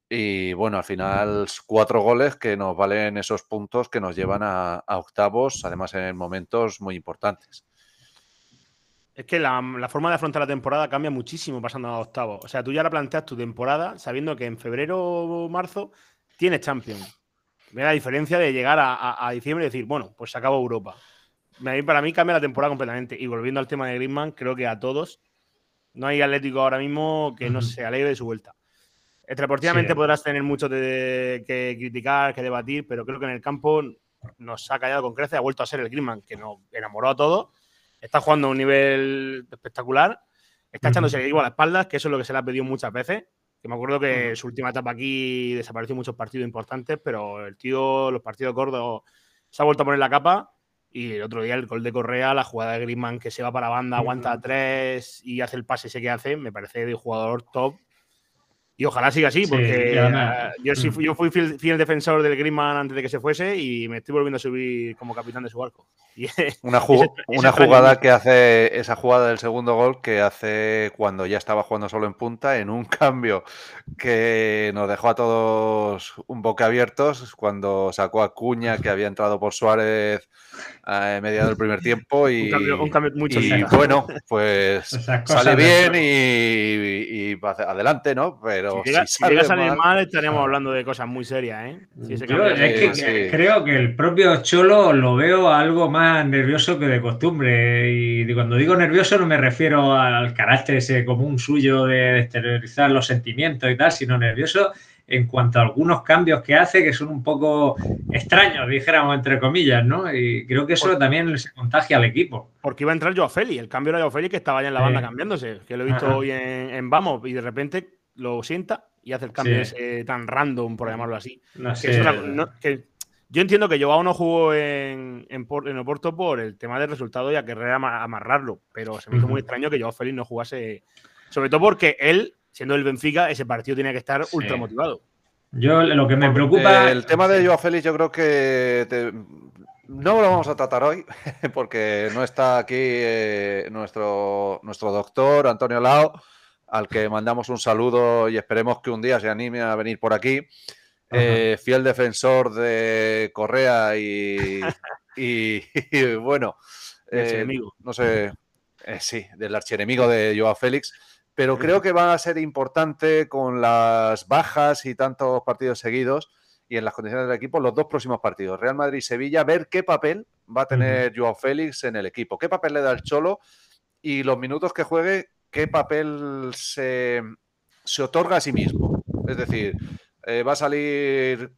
Y bueno, al final cuatro goles que nos valen esos puntos que nos llevan a octavos, además en momentos muy importantes. Es que la, la forma de afrontar la temporada cambia muchísimo pasando a octavos. O sea, tú ya la planteas tu temporada sabiendo que en febrero o marzo tienes Champions. Ve la diferencia de llegar a, a- a diciembre y decir, bueno, pues se acabó Europa. Para mí cambia la temporada completamente. Y volviendo al tema de Griezmann, creo que a todos no hay Atlético ahora mismo que no se alegre de su vuelta. Extradeportivamente Sí. podrás tener mucho de- que criticar, que debatir, pero creo que en el campo nos ha callado con creces. Ha vuelto a ser el Griezmann que nos enamoró a todos. Está jugando a un nivel espectacular. Está echándose el equipo a la espalda, que eso es lo que se le ha pedido muchas veces. Que me acuerdo que su última etapa aquí desapareció muchos partidos importantes, pero el tío, los partidos gordos, se ha vuelto a poner la capa. Y el otro día el gol de Correa, la jugada de Griezmann que se va para banda, aguanta a tres y hace el pase ese que hace, me parece de jugador top. Y ojalá siga así, Sí, porque yo, sí fui, yo fui fiel, fiel defensor del Griezmann antes de que se fuese y me estoy volviendo a subir como capitán de su barco. Y, *laughs* Una, ju- es- es una jugada que hace, esa jugada del segundo gol que hace cuando ya estaba jugando solo en punta, en un *laughs* cambio que nos dejó a todos un boca abiertos, cuando sacó a Cuña, que había entrado por Suárez a mediados del primer tiempo, y, Un cambio- un cambio muy y chulita. bueno, pues sale bien y, y adelante, ¿no? Pero Si llega, si sale mal- mal, estaríamos hablando de cosas muy serias, ¿eh? Si ese Yo es que Sí, que sí. creo que el propio Cholo lo veo algo más nervioso que de costumbre. Y cuando digo nervioso no me refiero al carácter ese común suyo de exteriorizar los sentimientos y tal, sino nervioso en cuanto a algunos cambios que hace que son un poco extraños, dijéramos entre comillas, ¿no? Y creo que eso también se contagia al equipo. Porque iba a entrar Joao Félix. El cambio era Joao Félix que estaba ya en la Sí. banda cambiándose. Que lo he visto Ajá. hoy en, en Vamos y de repente lo sienta y hace el cambio Sí. ese tan random, por llamarlo así. No Que sé. es una- no- que yo entiendo que Joao no jugó en, en, Por- en Oporto por el tema del resultado y a querer ama- amarrarlo. Pero se me hizo muy extraño que Joao Félix no jugase. Sobre todo porque él, siendo el Benfica, ese partido tenía que estar Sí. ultra motivado. Yo lo que me preocupa. El tema de Joao Félix, yo creo que te- no lo vamos a tratar hoy, *laughs* porque no está aquí eh, nuestro, nuestro doctor Antonio Lao, al que mandamos un saludo y esperemos que un día se anime a venir por aquí. Eh, fiel defensor de Correa y, *laughs* y- y, bueno, eh, no sé, eh, sí, del archienemigo de Joao Félix, pero creo que va a ser importante con las bajas y tantos partidos seguidos y en las condiciones del equipo los dos próximos partidos, Real Madrid y Sevilla, ver qué papel va a tener Joao Félix en el equipo, qué papel le da el Cholo y los minutos que juegue, qué papel se, se otorga a sí mismo. Es decir, eh, va a salir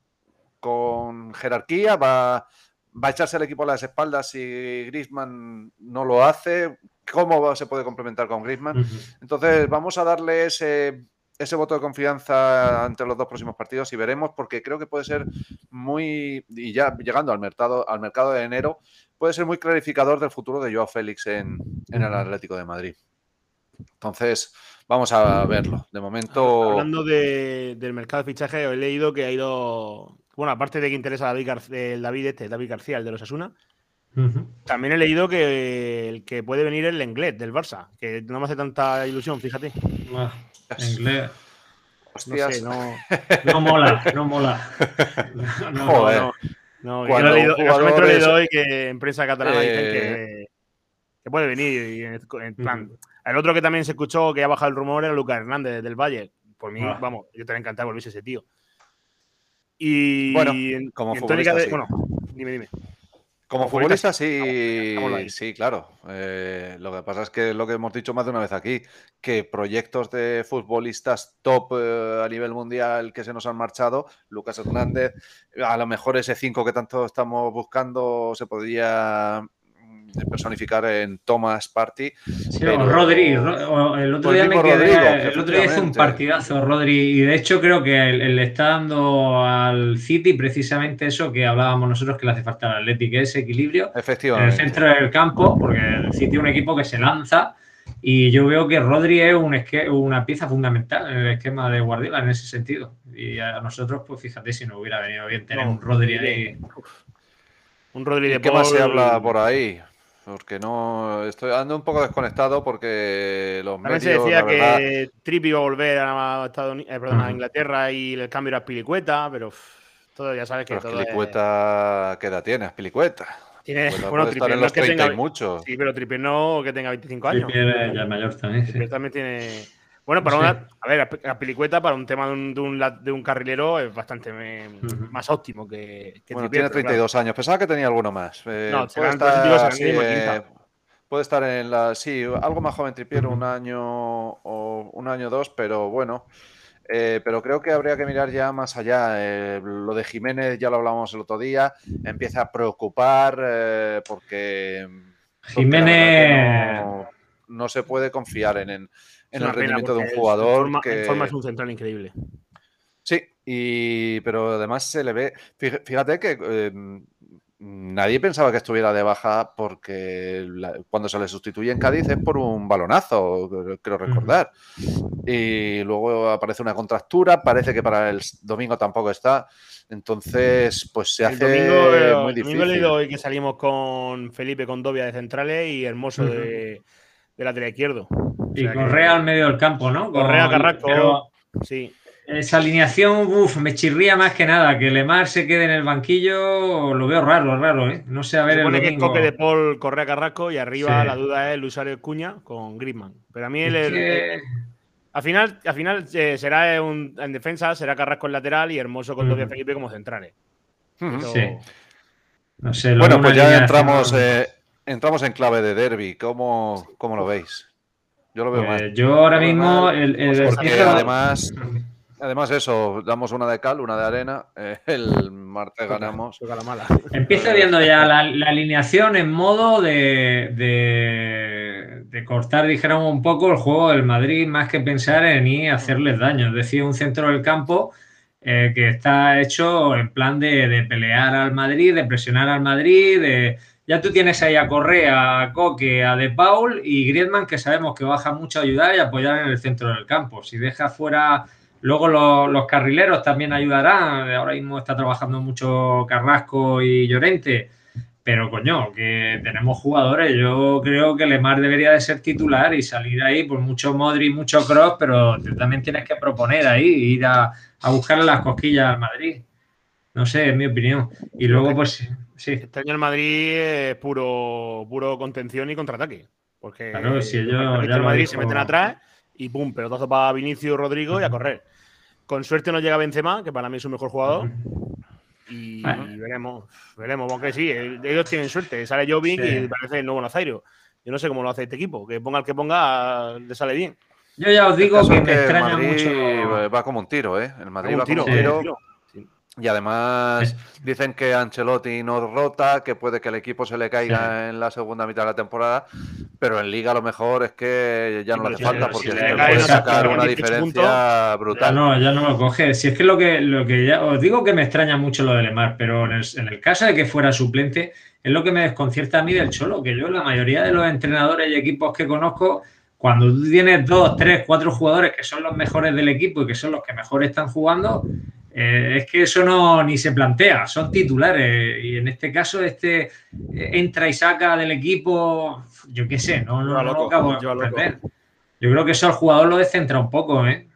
con jerarquía, va, va a echarse el equipo a las espaldas si Griezmann no lo hace. ¿Cómo se puede complementar con Griezmann? Ujú. Entonces, vamos a darle ese, ese voto de confianza entre los dos próximos partidos y veremos, porque creo que puede ser muy, y ya llegando al mercado, al mercado de enero, puede ser muy clarificador del futuro de Joao Félix en, en el Atlético de Madrid. Entonces, vamos a verlo. De momento, Hablando de- del mercado de fichaje, he leído que ha ido. Bueno, aparte de que interesa a David, García, el David, este, David García, el de los Asuna, también he leído que el que puede venir es el Lenglet del Barça, que no me hace tanta ilusión, fíjate. Ah, inglés. No sé, no. *laughs* No mola, no mola. *laughs* No, Joder. no, no, Cuando lo he leído, he hoy que en prensa catalana dicen Eh, que, que puede venir. Y en, en plan. El otro que también se escuchó que ha bajado el rumor era Lucas Hernández del Valle. Por mí, Ah. vamos, yo te encantado volviese ese tío. Y Bueno, en- como y futbolista, de- sí. Bueno, dime, dime. Como Como futbolista, futbolista, sí, sí, claro. Eh, lo que pasa es que lo que hemos dicho más de una vez aquí, que proyectos de futbolistas top eh, a nivel mundial que se nos han marchado, Lucas Hernández, a lo mejor ese 5 que tanto estamos buscando se podría personificar en Thomas Party. Sí, Pero- o Rodri, o el otro día me quedé, Rodrigo, el otro día hizo un efectivamente. partidazo Rodri y de hecho creo que le está dando al City precisamente eso que hablábamos nosotros que le hace falta al Atlético, ese equilibrio en el Efectivamente. centro del campo, porque el City es un equipo que se lanza y yo veo que Rodri es un una pieza fundamental en el esquema de Guardiola en ese sentido. Y a nosotros, pues fíjate si nos hubiera venido bien tener No, un Rodri ahí. Un Rodri de ¿Qué más se Paul- habla por ahí? Porque no estoy ando un poco desconectado porque los También se medios, decía la verdad, que Trippi iba a volver a, Estados Uni- eh, perdón, a. Inglaterra y el cambio era Pilicueta, pero uf, todo ya sabes que pero todo es- Pilicueta, ¿qué edad tienes? Pilicueta. tiene Pues *laughs* bueno, Trippier en no los es que 30 tenga y mucho. Sí, pero Trippier no que tenga 25 años. Trippier ya es mayor también. sí. También tiene. Bueno, para Sí. una. A ver, a- a Pilicueta para un tema de un, de un, la- de un carrilero es bastante más óptimo que, que Bueno, tiene pero 32 años. Pensaba que tenía alguno más. Eh, No, puede, estar, 32, serán sí, mínimo eh, 30. puede estar en la. Sí, algo más joven Trippier, Ujú. un año o un año o dos, pero bueno. Eh, pero creo que habría que mirar ya más allá. Eh, lo de Jiménez ya lo hablamos el otro día. Empieza a preocupar eh, porque. la Jiménez. No, no se puede confiar en, en, en el rendimiento de un jugador En forma, que. en forma es un central increíble. Sí, y, pero además se le ve. fíj- Fíjate que eh, nadie pensaba que estuviera de baja porque la- cuando se le sustituye en Cádiz es por un balonazo, creo recordar. y luego aparece una contractura, parece que para el domingo tampoco está, entonces pues se hace domingo, muy difícil. El domingo hoy que salimos con Felipe Condovia de centrales y Hermoso de, de lateral izquierdo. O Y que- Correa al medio del campo, ¿no? Correa, Carrasco, pero sí. esa alineación, uff, me chirría más que nada. Que Lemar se quede en el banquillo, lo veo raro, raro, ¿eh? No sé, a ver Se el supone que es domingo. Coque de Paul, Correa, Carrasco y arriba Sí. la duda es Luis Suárez Cuña con Griezmann. Pero a mí el, el- que- el- al final, al final eh, será un- en defensa, será Carrasco en lateral y Hermoso con Dobia Ujú. Felipe como centrales. Pero- Sí. No sé, lo Bueno, pues ya entramos, eh, entramos en clave de derby. ¿Cómo, cómo lo veis? Yo lo veo Pues mal. yo ahora mismo, mal, el, el- Porque empiezo- además, además eso, damos una de cal, una de arena. eh, el martes ganamos. Toca la mala. Empiezo viendo ya la, la alineación en modo de, de, de cortar, dijéramos, un poco el juego del Madrid, más que pensar en ir a hacerles daño. Es decir, un centro del campo eh, que está hecho en plan de, de pelear al Madrid, de presionar al Madrid, de... Ya tú tienes ahí a Correa, a Coque, a De Paul y Griezmann, que sabemos que baja mucho a ayudar y apoyar en el centro del campo. Si deja fuera Luego los, carrileros también ayudarán. Ahora mismo está trabajando mucho Carrasco y Llorente. Pero coño, que tenemos jugadores. Yo creo que Lemar debería de ser titular y salir ahí por mucho Modri, mucho Cross, pero tú también tienes que proponer ahí, ir a, a buscarle las cosquillas al Madrid. No sé, es mi opinión. Y luego, pues sí. Este año el Madrid es puro, puro contención y contraataque. Porque Claro, si ellos el ya Madrid dijo- se meten atrás y pum, pelotazo para Vinicius Rodrigo y a correr. Con suerte nos llega Benzema, que para mí es su mejor jugador. Y, Bueno. veremos, veremos. Aunque sí, ellos tienen suerte. Sale Jovic Sí. y parece el nuevo Nazario. Yo no sé cómo lo hace este equipo. Que ponga el que ponga, le sale bien. Yo ya os digo que me extraña Madrid mucho. va como un tiro, ¿eh? El Madrid Un va tiro, como un tiro. Y además dicen que Ancelotti no rota, que puede que el equipo se le caiga en la segunda mitad de la temporada, pero en Liga lo mejor es que ya no le hace falta porque si le puede sacar saca una 18 diferencia Ya brutal. no, ya no lo coge. Si es que lo que, lo que ya os digo que me extraña mucho lo de Lemar, pero en el, en el caso de que fuera suplente, es lo que me desconcierta a mí del Cholo, que yo la mayoría de los entrenadores y equipos que conozco, cuando tú tienes dos, tres, cuatro jugadores que son los mejores del equipo y que son los que mejor están jugando, eh, es que eso no ni se plantea, son titulares. Y en este caso, este eh, entra y saca del equipo, yo qué sé, no, no, Lleva no lo loco, acabo de lleva loco. comprender. Yo creo que eso al jugador lo descentra un poco, ¿eh?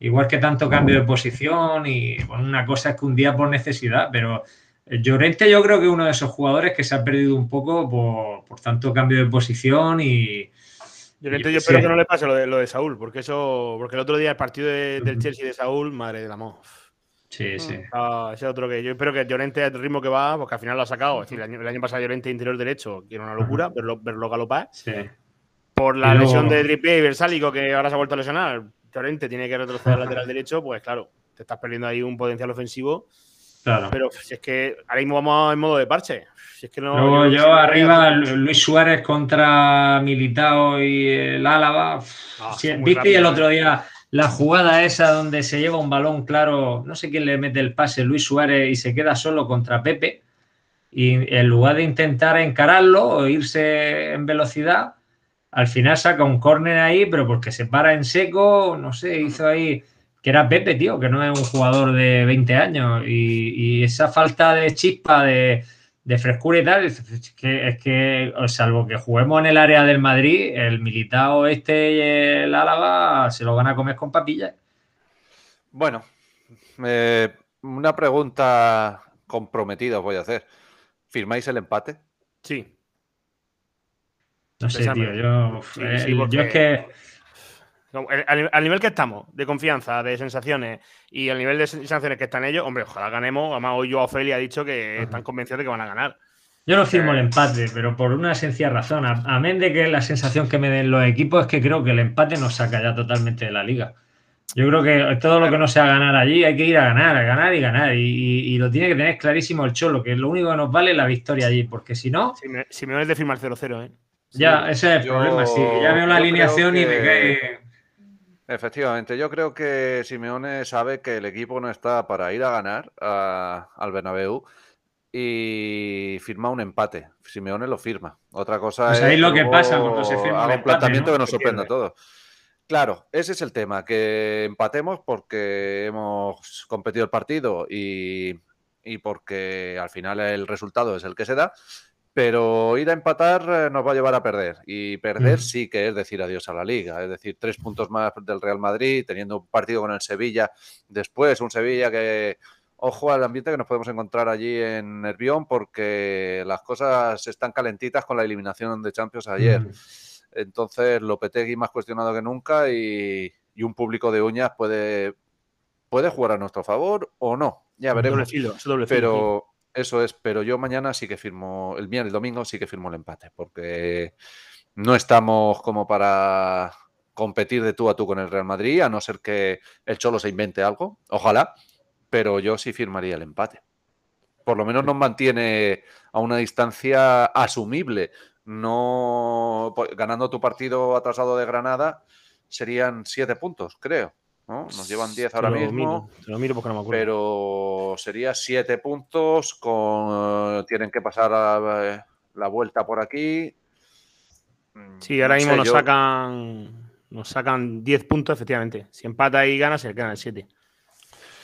Igual que tanto cambio de posición y bueno, una cosa es que un día por necesidad, pero Llorente yo creo que es uno de esos jugadores que se ha perdido un poco por, por tanto cambio de posición y... Yo, y yo espero que no le pase lo de, lo de Saúl, porque eso, porque el otro día el partido de- del Chelsea de Saúl, madre del amor. Sí, sí. Ah, ese otro que yo espero que Llorente al ritmo que va, porque al final lo ha sacado. Es decir, el año, el año pasado Llorente interior derecho, que era una locura, verlo, verlo galopar. sí. Por la luego- lesión de Trippier y Versálico, que ahora se ha vuelto a lesionar, Llorente tiene que retroceder al lateral derecho, pues claro, te estás perdiendo ahí un potencial ofensivo. Claro. Pero si es que ahora mismo vamos en modo de parche. Si es que no, Luego yo si- arriba, Lu- Luis Suárez contra Militao y el Álava. Ah, muy ¿Viste el rápidos, otro ¿eh? día la jugada esa donde se lleva un balón claro? No sé quién le mete el pase, Luis Suárez, y se queda solo contra Pepe. Y en lugar de intentar encararlo o irse en velocidad, al final saca un córner ahí, pero porque se para en seco, no sé, hizo ahí que era Pepe, tío, que no es un jugador de 20 años. Y, y esa falta de chispa, de, de frescura y tal, es que, es que, salvo que juguemos en el área del Madrid, el Militao este y el Álava se lo van a comer con papillas. Bueno, eh, una pregunta comprometida os voy a hacer. ¿Firmáis el empate? Sí. No sé, tío, yo, Sí, eh, sí, yo es que... Al, al nivel que estamos, de confianza, de sensaciones y al nivel de sensaciones que están ellos, hombre, ojalá ganemos. Además, hoy yo Ofelia ha dicho que están convencidos de que van a ganar. Yo no firmo Eh, el empate, pero por una sencilla razón. A- Amén de que la sensación que me den los equipos es que creo que el empate nos saca ya totalmente de la liga. Yo creo que todo lo que no sea ganar allí hay que ir a ganar, a ganar y ganar. Y, y- y lo tiene que tener clarísimo el Cholo, que lo único que nos vale es la victoria allí, porque si no, Si me, si me de firmar 0-0, ¿eh? ya ese es el Yo- problema. Si ya veo la alineación y me que- cae. Efectivamente, yo creo que Simeone sabe que el equipo no está para ir a ganar a- al Bernabéu y firma un empate. Simeone lo firma. Otra cosa Pues es ahí lo que pasa cuando se firma un empate, planteamiento ¿no? que nos sorprenda a todos. Claro, ese es el tema, que empatemos porque hemos competido el partido y, y porque al final el resultado es el que se da, pero ir a empatar eh, nos va a llevar a perder. Y perder Mm. sí que es decir adiós a la liga. Es decir, tres puntos más del Real Madrid, teniendo un partido con el Sevilla. Después, un Sevilla que, ojo al ambiente que nos podemos encontrar allí en Nervión, porque las cosas están calentitas con la eliminación de Champions ayer. Mm. Entonces, Lopetegui más cuestionado que nunca y, y un público de uñas puede, puede jugar a nuestro favor o no. Ya Doble veremos. filo, es doble filo, Pero eso es, pero yo mañana sí que firmo, el miércoles, el domingo sí que firmo el empate, porque no estamos como para competir de tú a tú con el Real Madrid, a no ser que el Cholo se invente algo, ojalá, pero yo sí firmaría el empate. Por lo menos nos mantiene a una distancia asumible. No po- ganando tu partido atrasado de Granada serían siete puntos, creo. ¿No? Nos llevan 10 Te ahora mismo. miro, te lo miro porque no me acuerdo. Pero sería siete puntos con tienen que pasar a- la vuelta por aquí. Mm, Sí, ahora no mismo nos yo- sacan nos sacan 10 puntos, efectivamente. Si empata y gana, se quedan el 7.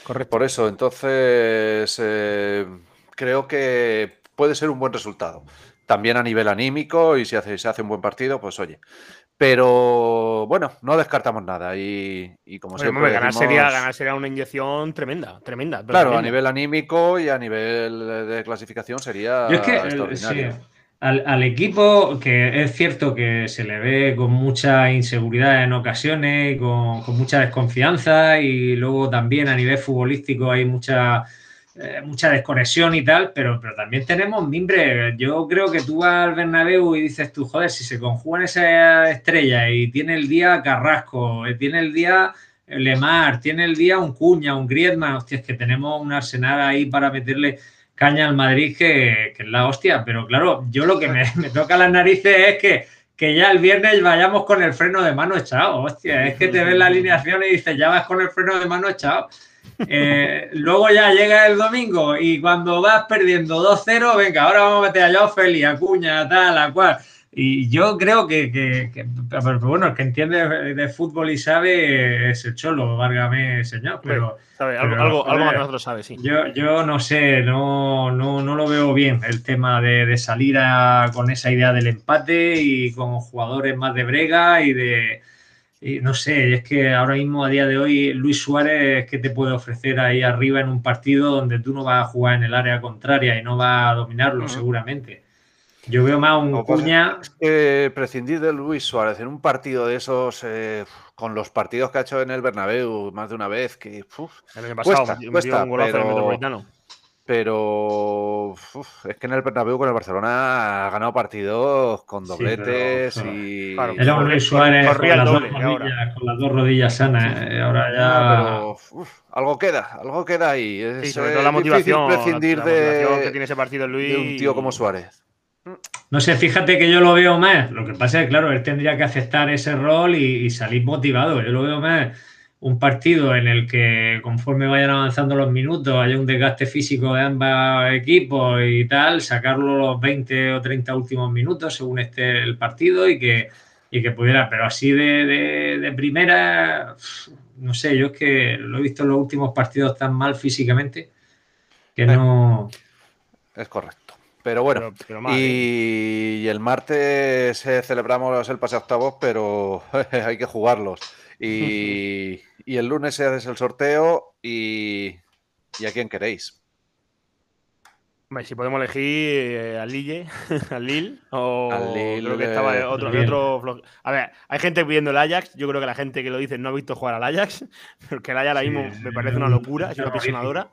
Correcto. Por eso, entonces eh, creo que puede ser un buen resultado. También a nivel anímico y si hace, se hace un buen partido, pues oye. Pero bueno, no descartamos nada y, y como Hombre, siempre hombre, ganar, decimos- sería, ganar sería una inyección tremenda, tremenda. pero Claro, a nivel anímico y a nivel de clasificación sería Yo es que el- extraordinario. sí, al, al equipo, que es cierto que se le ve con mucha inseguridad en ocasiones, con, con mucha desconfianza y luego también a nivel futbolístico hay mucha, eh, mucha desconexión y tal, pero, pero también tenemos mimbre. Yo creo que tú vas al Bernabéu y dices tú, joder, si se conjugan esas estrellas y tiene el día Carrasco, eh, tiene el día Lemar, tiene el día un Cuña, un Griezmann, hostia, es que tenemos un arsenal ahí para meterle caña al Madrid que, es la hostia. Pero claro, yo lo que me, me toca las narices es que, que ya el viernes vayamos con el freno de mano echado. Hostia, es que te ves la alineación y dices, ya vas con el freno de mano echado. Eh, luego ya llega el domingo y cuando vas perdiendo 2-0, venga, ahora vamos a meter a Félix, a Cuña, tal, a cual. Y yo creo que, que- que- pero, bueno, el que entiende de, fútbol y sabe es el Cholo, válgame señor. Pero, ¿Sabe? Algo, pero, algo, algo más que nosotros sabe, sí. yo, yo no sé, no, no, no lo veo bien el tema de, de salir a- con esa idea del empate y con jugadores más de brega y de. Y no sé, es que ahora mismo a día de hoy Luis Suárez, ¿qué te puede ofrecer ahí arriba en un partido donde tú no vas a jugar en el área contraria y no vas a dominarlo seguramente? Yo veo más un pasa Cuña. es que prescindir de Luis Suárez en un partido de esos, eh, con los partidos que ha hecho en el Bernabéu más de una vez, que uf, El año pasado cuesta, cuesta, un golazo en el Metropolitano. Pero uf, es que en el Bernabéu con el Barcelona ha ganado partidos con Sí, dobletes pero, y... Claro, Era un Luis Suárez con las, dos doble, rodillas, con las dos rodillas sanas. eh, Ahora ya. Pero uf, algo queda, algo queda ahí. Es, Sí, sobre eh, todo la motivación, la, prescindir la motivación de, que tiene ese partido Luis. de un tío como Suárez. No sé, fíjate que yo lo veo más. Lo que pasa es que, claro, él tendría que aceptar ese rol y, y salir motivado. Yo lo veo más un partido en el que, conforme vayan avanzando los minutos, haya un desgaste físico de ambos equipos y tal, sacarlo los 20 o 30 últimos minutos según esté el partido y que, y que pudiera. Pero así de, de- de primera, no sé, yo es que lo he visto en los últimos partidos tan mal físicamente que no. Es correcto. Pero bueno, Pero- pero mal, ¿eh? y, y el martes eh, celebramos el pase a octavos, pero *laughs* hay que jugarlos. Y, *laughs* y el lunes se hace el sorteo y, y a quién queréis. Hombre, si podemos elegir eh, al Lille, *laughs* al Lille, o Al Lille, creo que estaba otro, otro A ver, hay gente pidiendo el Ajax. Yo creo que la gente que lo dice no ha visto jugar al Ajax, *laughs* porque el Ajax ahora mismo me parece una locura, es una pisonadora.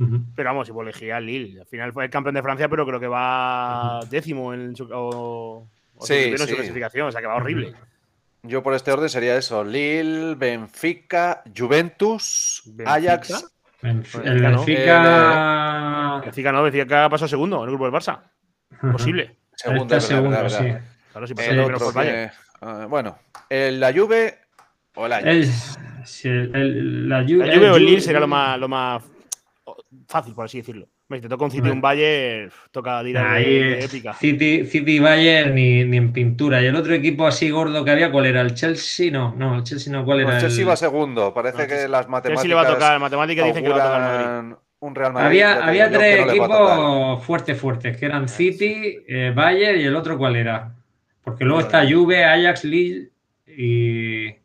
Ujú. Pero vamos, si puedo elegir al Lille. Al final fue el campeón de Francia, pero creo que va décimo en su, o, o Sí, primero en su clasificación, o sea que va horrible. Yo por este orden sería eso: Lille, Benfica, Juventus, ¿Benfica? Ajax. Benf- Benfica, El ¿no? Benfica. Benfica no, Benfica pasó segundo en el grupo del Barça. Posible. *laughs* Segundo, Está es verdad, segundo, verdad, sí. verdad. Claro, si pasó El otro el Bayern. que- ah, bueno, el, la Juve o el Ajax. El, sí, el- el- la Juve, La Juve o el Lille sería lo más, lo más fácil, por así decirlo. Te toca un City y un Bayern, toca tirar Ahí, de, de épica. City, City Bayern ni, ni en pintura. Y el otro equipo así gordo que había, ¿cuál era? ¿El Chelsea? No, no, el Chelsea no, ¿cuál era? El Chelsea el- va segundo. Parece No, que Chelsea- las matemáticas. Chelsea le va a tocar, matemáticas dicen que le va a tocar Madrid. Un Real Madrid. Había, había tres equipos fuertes, fuertes, que eran City, eh, Bayern y el otro cuál era. Porque luego está Juve, Ajax, Lille y...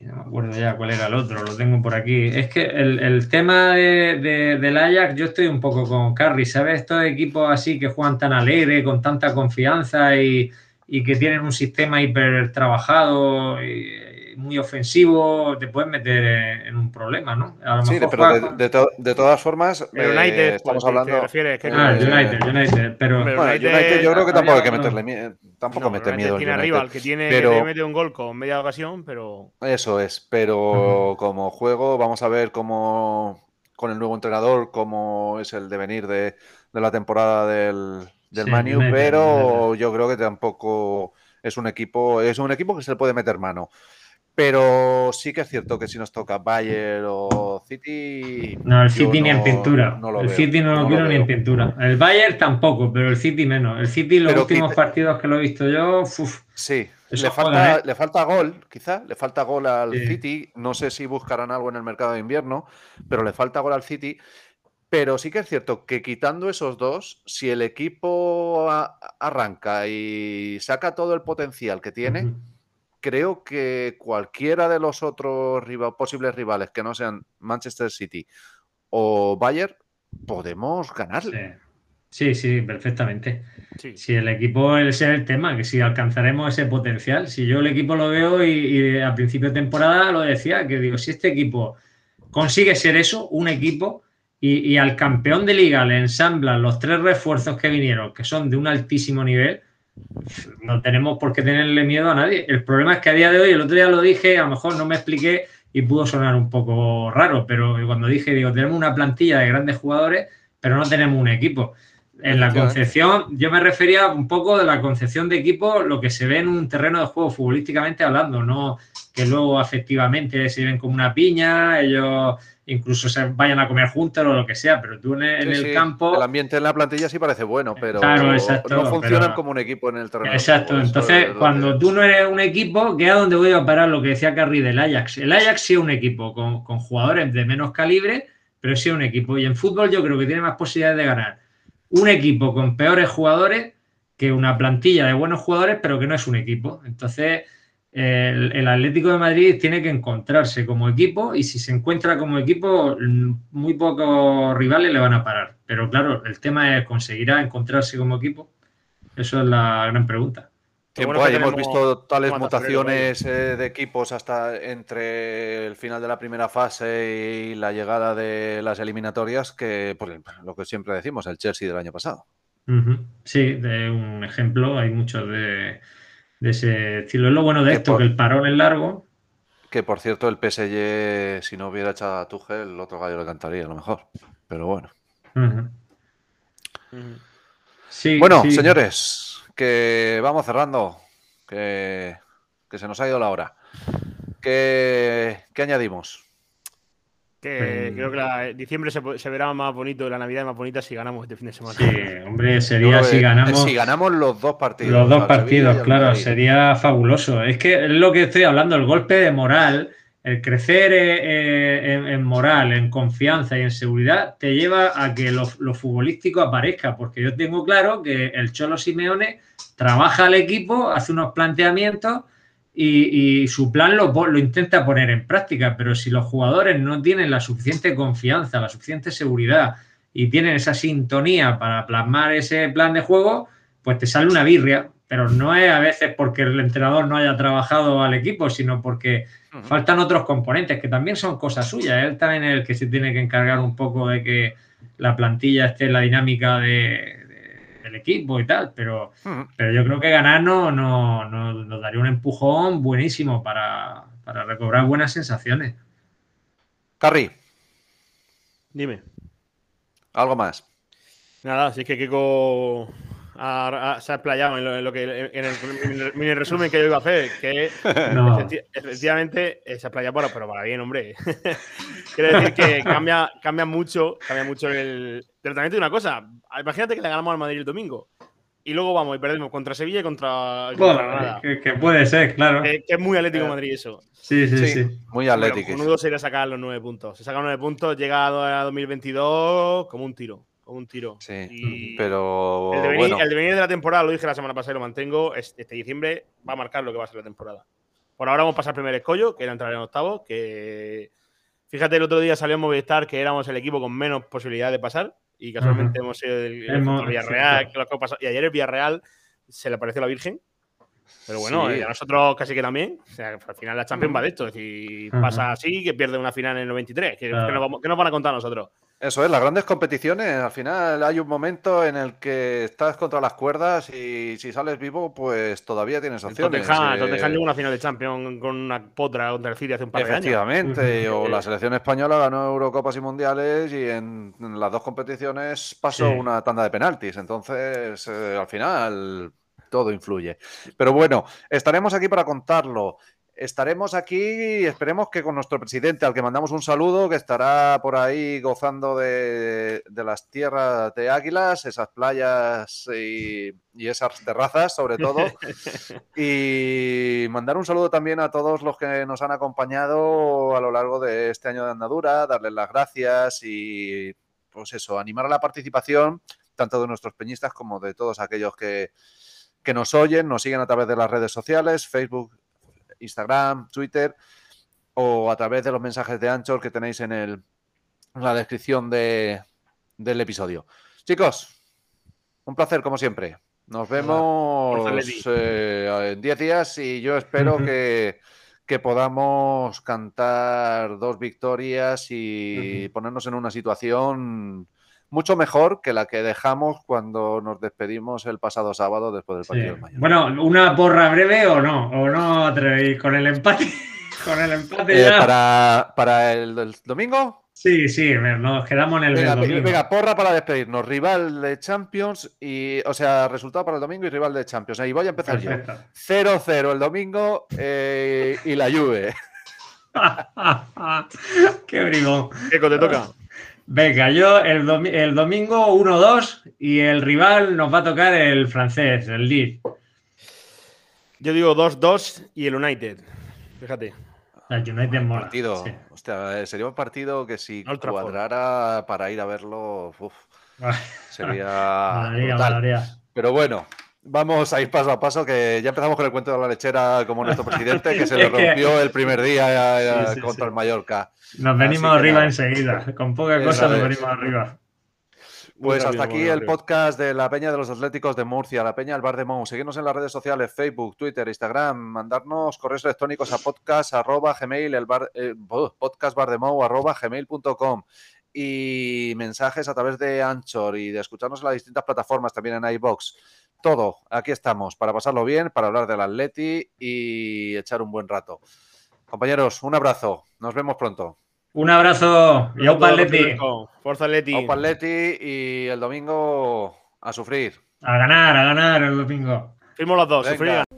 No me acuerdo ya cuál era el otro, lo tengo por aquí. Es que el, el tema de- de- del Ajax, yo estoy un poco con Carry, ¿sabes? Estos equipos así que juegan tan alegre, con tanta confianza y, y que tienen un sistema hiper trabajado muy ofensivo, te puedes meter en, un problema, ¿no? A lo Sí, mejor pero juega- de, de to- de todas formas, El eh, United, estamos pues, ¿te hablando. refieres? ¿Qué Ah, el United, United, pero... Bueno, United- United yo creo que tampoco hay que meterle miedo. Tampoco No, mete United miedo. al tiene United. arriba al que tiene pero- que te mete un gol con media ocasión, pero Eso es, pero como juego vamos a ver cómo con el nuevo entrenador, cómo es el devenir de, de la temporada del, del Sí, Man U, United, pero yo creo que tampoco es un equipo, es un equipo que se le puede meter mano. Pero sí que es cierto que si nos toca Bayern o City. No, el City ni en pintura. no lo el veo, City no lo no quiero ni en pintura. El Bayern tampoco, pero el City menos. El City, los Pero últimos partidos que lo he visto yo, uf, Sí, le juegan, falta, ¿eh? le falta gol, quizá, le falta gol al Sí. City. No sé si buscarán algo en el mercado de invierno, pero le falta gol al City. Pero sí que es cierto que quitando esos dos, si el equipo arranca y saca todo el potencial que tiene. Creo que cualquiera de los otros riva- posibles rivales que no sean Manchester City o Bayern, podemos ganarle. Sí. sí, sí, perfectamente. sí. Si el equipo, ese es el tema, que si alcanzaremos ese potencial. Si yo el equipo lo veo y, y a principio de temporada lo decía, que digo, si este equipo consigue ser eso, un equipo, y, y al campeón de liga le ensamblan los tres refuerzos que vinieron, que son de un altísimo nivel, no tenemos por qué tenerle miedo a nadie. El problema es que a día de hoy, el otro día lo dije, a lo mejor no me expliqué y pudo sonar un poco raro, pero cuando dije, digo, tenemos una plantilla de grandes jugadores, pero no tenemos un equipo. En la concepción, yo me refería un poco de la concepción de equipo, lo que se ve en un terreno de juego futbolísticamente hablando, no que luego afectivamente se ven como una piña, ellos incluso se vayan a comer juntos o lo que sea, pero tú en el, Sí, sí, campo... El ambiente en la plantilla sí parece bueno, pero Claro, exacto, no funcionan pero- como un equipo en el terreno. Exacto, eso entonces cuando tú no eres un equipo, que es a donde voy a parar lo que decía Carrie del Ajax. El Ajax sí es un equipo con, con jugadores de menos calibre, pero sí es un equipo. Y en fútbol yo creo que tiene más posibilidades de ganar un equipo con peores jugadores que una plantilla de buenos jugadores, pero que no es un equipo. Entonces, el, el Atlético de Madrid tiene que encontrarse como equipo y si se encuentra como equipo, muy pocos rivales le van a parar. Pero claro, el tema es, ¿conseguirá encontrarse como equipo? Eso es la gran pregunta. Tiempo bueno que hay, hemos visto tales mutaciones eh, de equipos hasta entre el final de la primera fase y la llegada de las eliminatorias, que pues, lo que siempre decimos, el Chelsea del año pasado. Sí, de un ejemplo, hay muchos de, de ese estilo. Es lo bueno de Que esto, por- que el parón es largo. Que por cierto, el PSG, si no hubiera echado a Tuchel, el otro gallo le cantaría a lo mejor. Pero bueno. Sí, Bueno, sí. señores, que vamos cerrando, que, que se nos ha ido la hora. ¿Qué, qué añadimos? Que creo que la, diciembre se, se verá más bonito y la Navidad más bonita si ganamos este fin de semana. Sí, hombre, sería si ganamos si ganamos los dos partidos. los dos partidos, claro, sería fabuloso. Es que es lo que estoy hablando, el golpe de moral, el crecer eh, eh, en, en moral, en confianza y en seguridad, te lleva a que lo, lo futbolístico aparezca, porque yo tengo claro que el Cholo Simeone trabaja al equipo, hace unos planteamientos y, y su plan lo, lo intenta poner en práctica, pero si los jugadores no tienen la suficiente confianza, la suficiente seguridad y tienen esa sintonía para plasmar ese plan de juego, pues te sale una birria, pero no es a veces porque el entrenador no haya trabajado al equipo, sino porque faltan otros componentes que también son cosas suyas. Él también es el que se tiene que encargar un poco de que la plantilla esté en la dinámica de- equipo y tal, pero, Ujú. pero yo creo que ganar no, no- no- nos daría un empujón buenísimo para, para recobrar buenas sensaciones. Carri, Dime. algo más. Nada, si es que Keiko ha- se ha explayado en lo, en lo que en el, en el mini resumen que yo iba a hacer, que *laughs* No. efecti- efectivamente eh, se ha explayado, pero, pero para bien, hombre. *laughs* Quiero decir que cambia, cambia mucho, cambia mucho el. Pero también te digo una cosa, imagínate que le ganamos al Madrid el domingo y luego vamos y perdemos contra Sevilla y contra, contra Bueno, Granada. que, que puede ser, claro. Que, que es muy Atlético de Madrid eso. Sí, sí, Sí, sí. muy Bueno, atlético. cojonudo sería sacar los nueve puntos. Se saca nueve puntos, llega a 2022 como un tiro. Un tiro. Sí, Y pero el, devenir, bueno, el devenir de la temporada, lo dije la semana pasada y lo mantengo, es- este diciembre va a marcar lo que va a ser la temporada. Por ahora vamos a pasar al primer escollo, que era entrar en octavo, que fíjate, el otro día salió en Movistar que éramos el equipo con menos posibilidad de pasar y casualmente hemos sido el, el el Villarreal, que que y ayer el Villarreal se le apareció la Virgen. Pero bueno, Sí. y a nosotros casi que también. O sea, al final la Champions va de esto. Es decir, pasa así, que pierde una final en el 93. ¿Qué, Claro. qué nos, qué nos van a contar a nosotros? Eso es, las grandes competiciones, al final hay un momento en el que estás contra las cuerdas y si sales vivo, pues todavía tienes opciones. Tottenham, eh, llegó a una final de Champions con una potra contra el City hace un par de años. Efectivamente, o Eh, la selección española ganó Eurocopas y Mundiales y en, en las dos competiciones pasó Sí. una tanda de penaltis. Entonces, eh, al final, todo influye. Pero bueno, estaremos aquí para contarlo. Estaremos aquí y esperemos que con nuestro presidente, al que mandamos un saludo, que estará por ahí gozando de, de las tierras de Águilas, esas playas y, y esas terrazas, sobre todo. *laughs* Y mandar un saludo también a todos los que nos han acompañado a lo largo de este año de andadura, darles las gracias y, pues eso, animar a la participación, tanto de nuestros peñistas como de todos aquellos que, que nos oyen, nos siguen a través de las redes sociales, Facebook, Instagram, Twitter, o a través de los mensajes de Anchor que tenéis en, el, en la descripción de- del episodio. Chicos, un placer como siempre. Nos vemos eh, en 10 días y yo espero que, que podamos cantar dos victorias y ponernos en una situación mucho mejor que la que dejamos cuando nos despedimos el pasado sábado después del Sí. partido del Mallorca. Bueno, ¿una porra breve o no? ¿O no atrevéis con el empate? *laughs* ¿Con el empate Eh, ya? para, para el, el domingo, Sí, sí, nos quedamos en el venga, domingo. venga, porra para despedirnos. Rival de Champions y, o sea, resultado para el domingo y rival de Champions. Ahí voy a empezar yo. Perfecto. 0-0 el domingo eh, y la Juve. *laughs* Qué bribón. Eco, te toca. Venga, yo el, domi- el domingo 1-2 y el rival nos va a tocar el francés, el Leeds. Yo digo 2-2 y el United. Fíjate. El United mola. Partido. sí. Hostia, eh, sería un partido que si Trafford. cuadrara para ir a verlo, uf, sería *laughs* brutal. molaría. Pero bueno, vamos a ir paso a paso, que ya empezamos con el cuento de la lechera como nuestro *laughs* presidente, que se le rompió el primer día eh, Sí, sí, contra sí. el Mallorca. Nos venimos Así arriba enseguida. Con poca cosa nos venimos arriba. Pues hasta aquí el podcast de la Peña de los Atléticos de Murcia, la Peña del Bar de Mou. Seguirnos en las redes sociales, Facebook, Twitter, Instagram, mandarnos correos electrónicos a podcast arroba gmail, el bar, eh, oh, podcastbardemou arroba gmail.com y mensajes a través de Anchor y de escucharnos en las distintas plataformas, también en iBox. Todo, aquí estamos, para pasarlo bien, para hablar del Atleti y echar un buen rato. Compañeros, un abrazo, nos vemos pronto. Un abrazo y aupa Atleti. Fuerza Atleti. Aupa Atleti y el domingo a sufrir. A ganar, a ganar el domingo. Firmo los dos. Venga. sufrir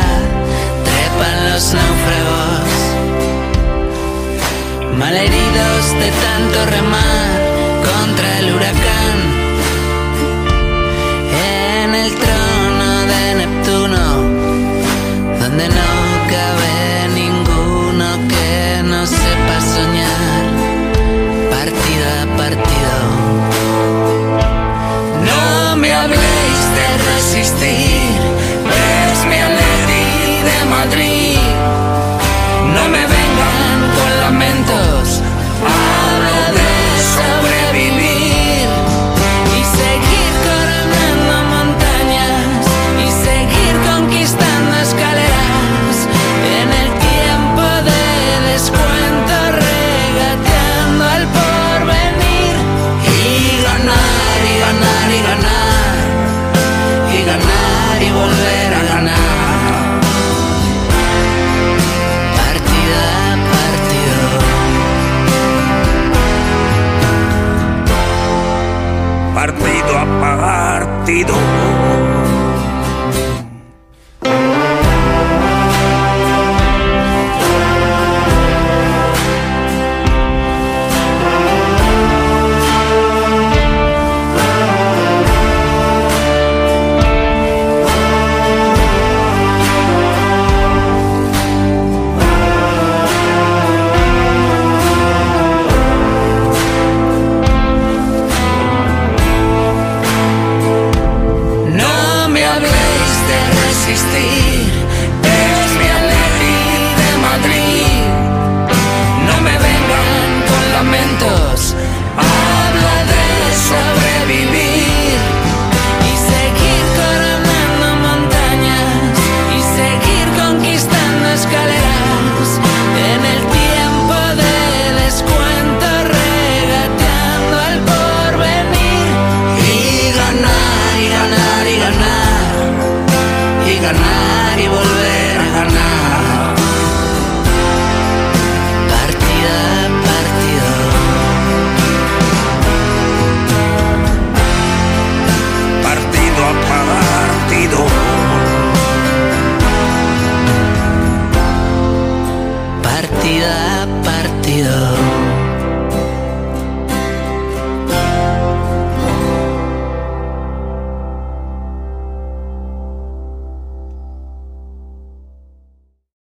los náufragos, malheridos de tanto remar contra el huracán. En el trono de Neptuno, donde no cabe ninguno que no sepa soñar, partido a partido. No me habléis de resistir. Madrid.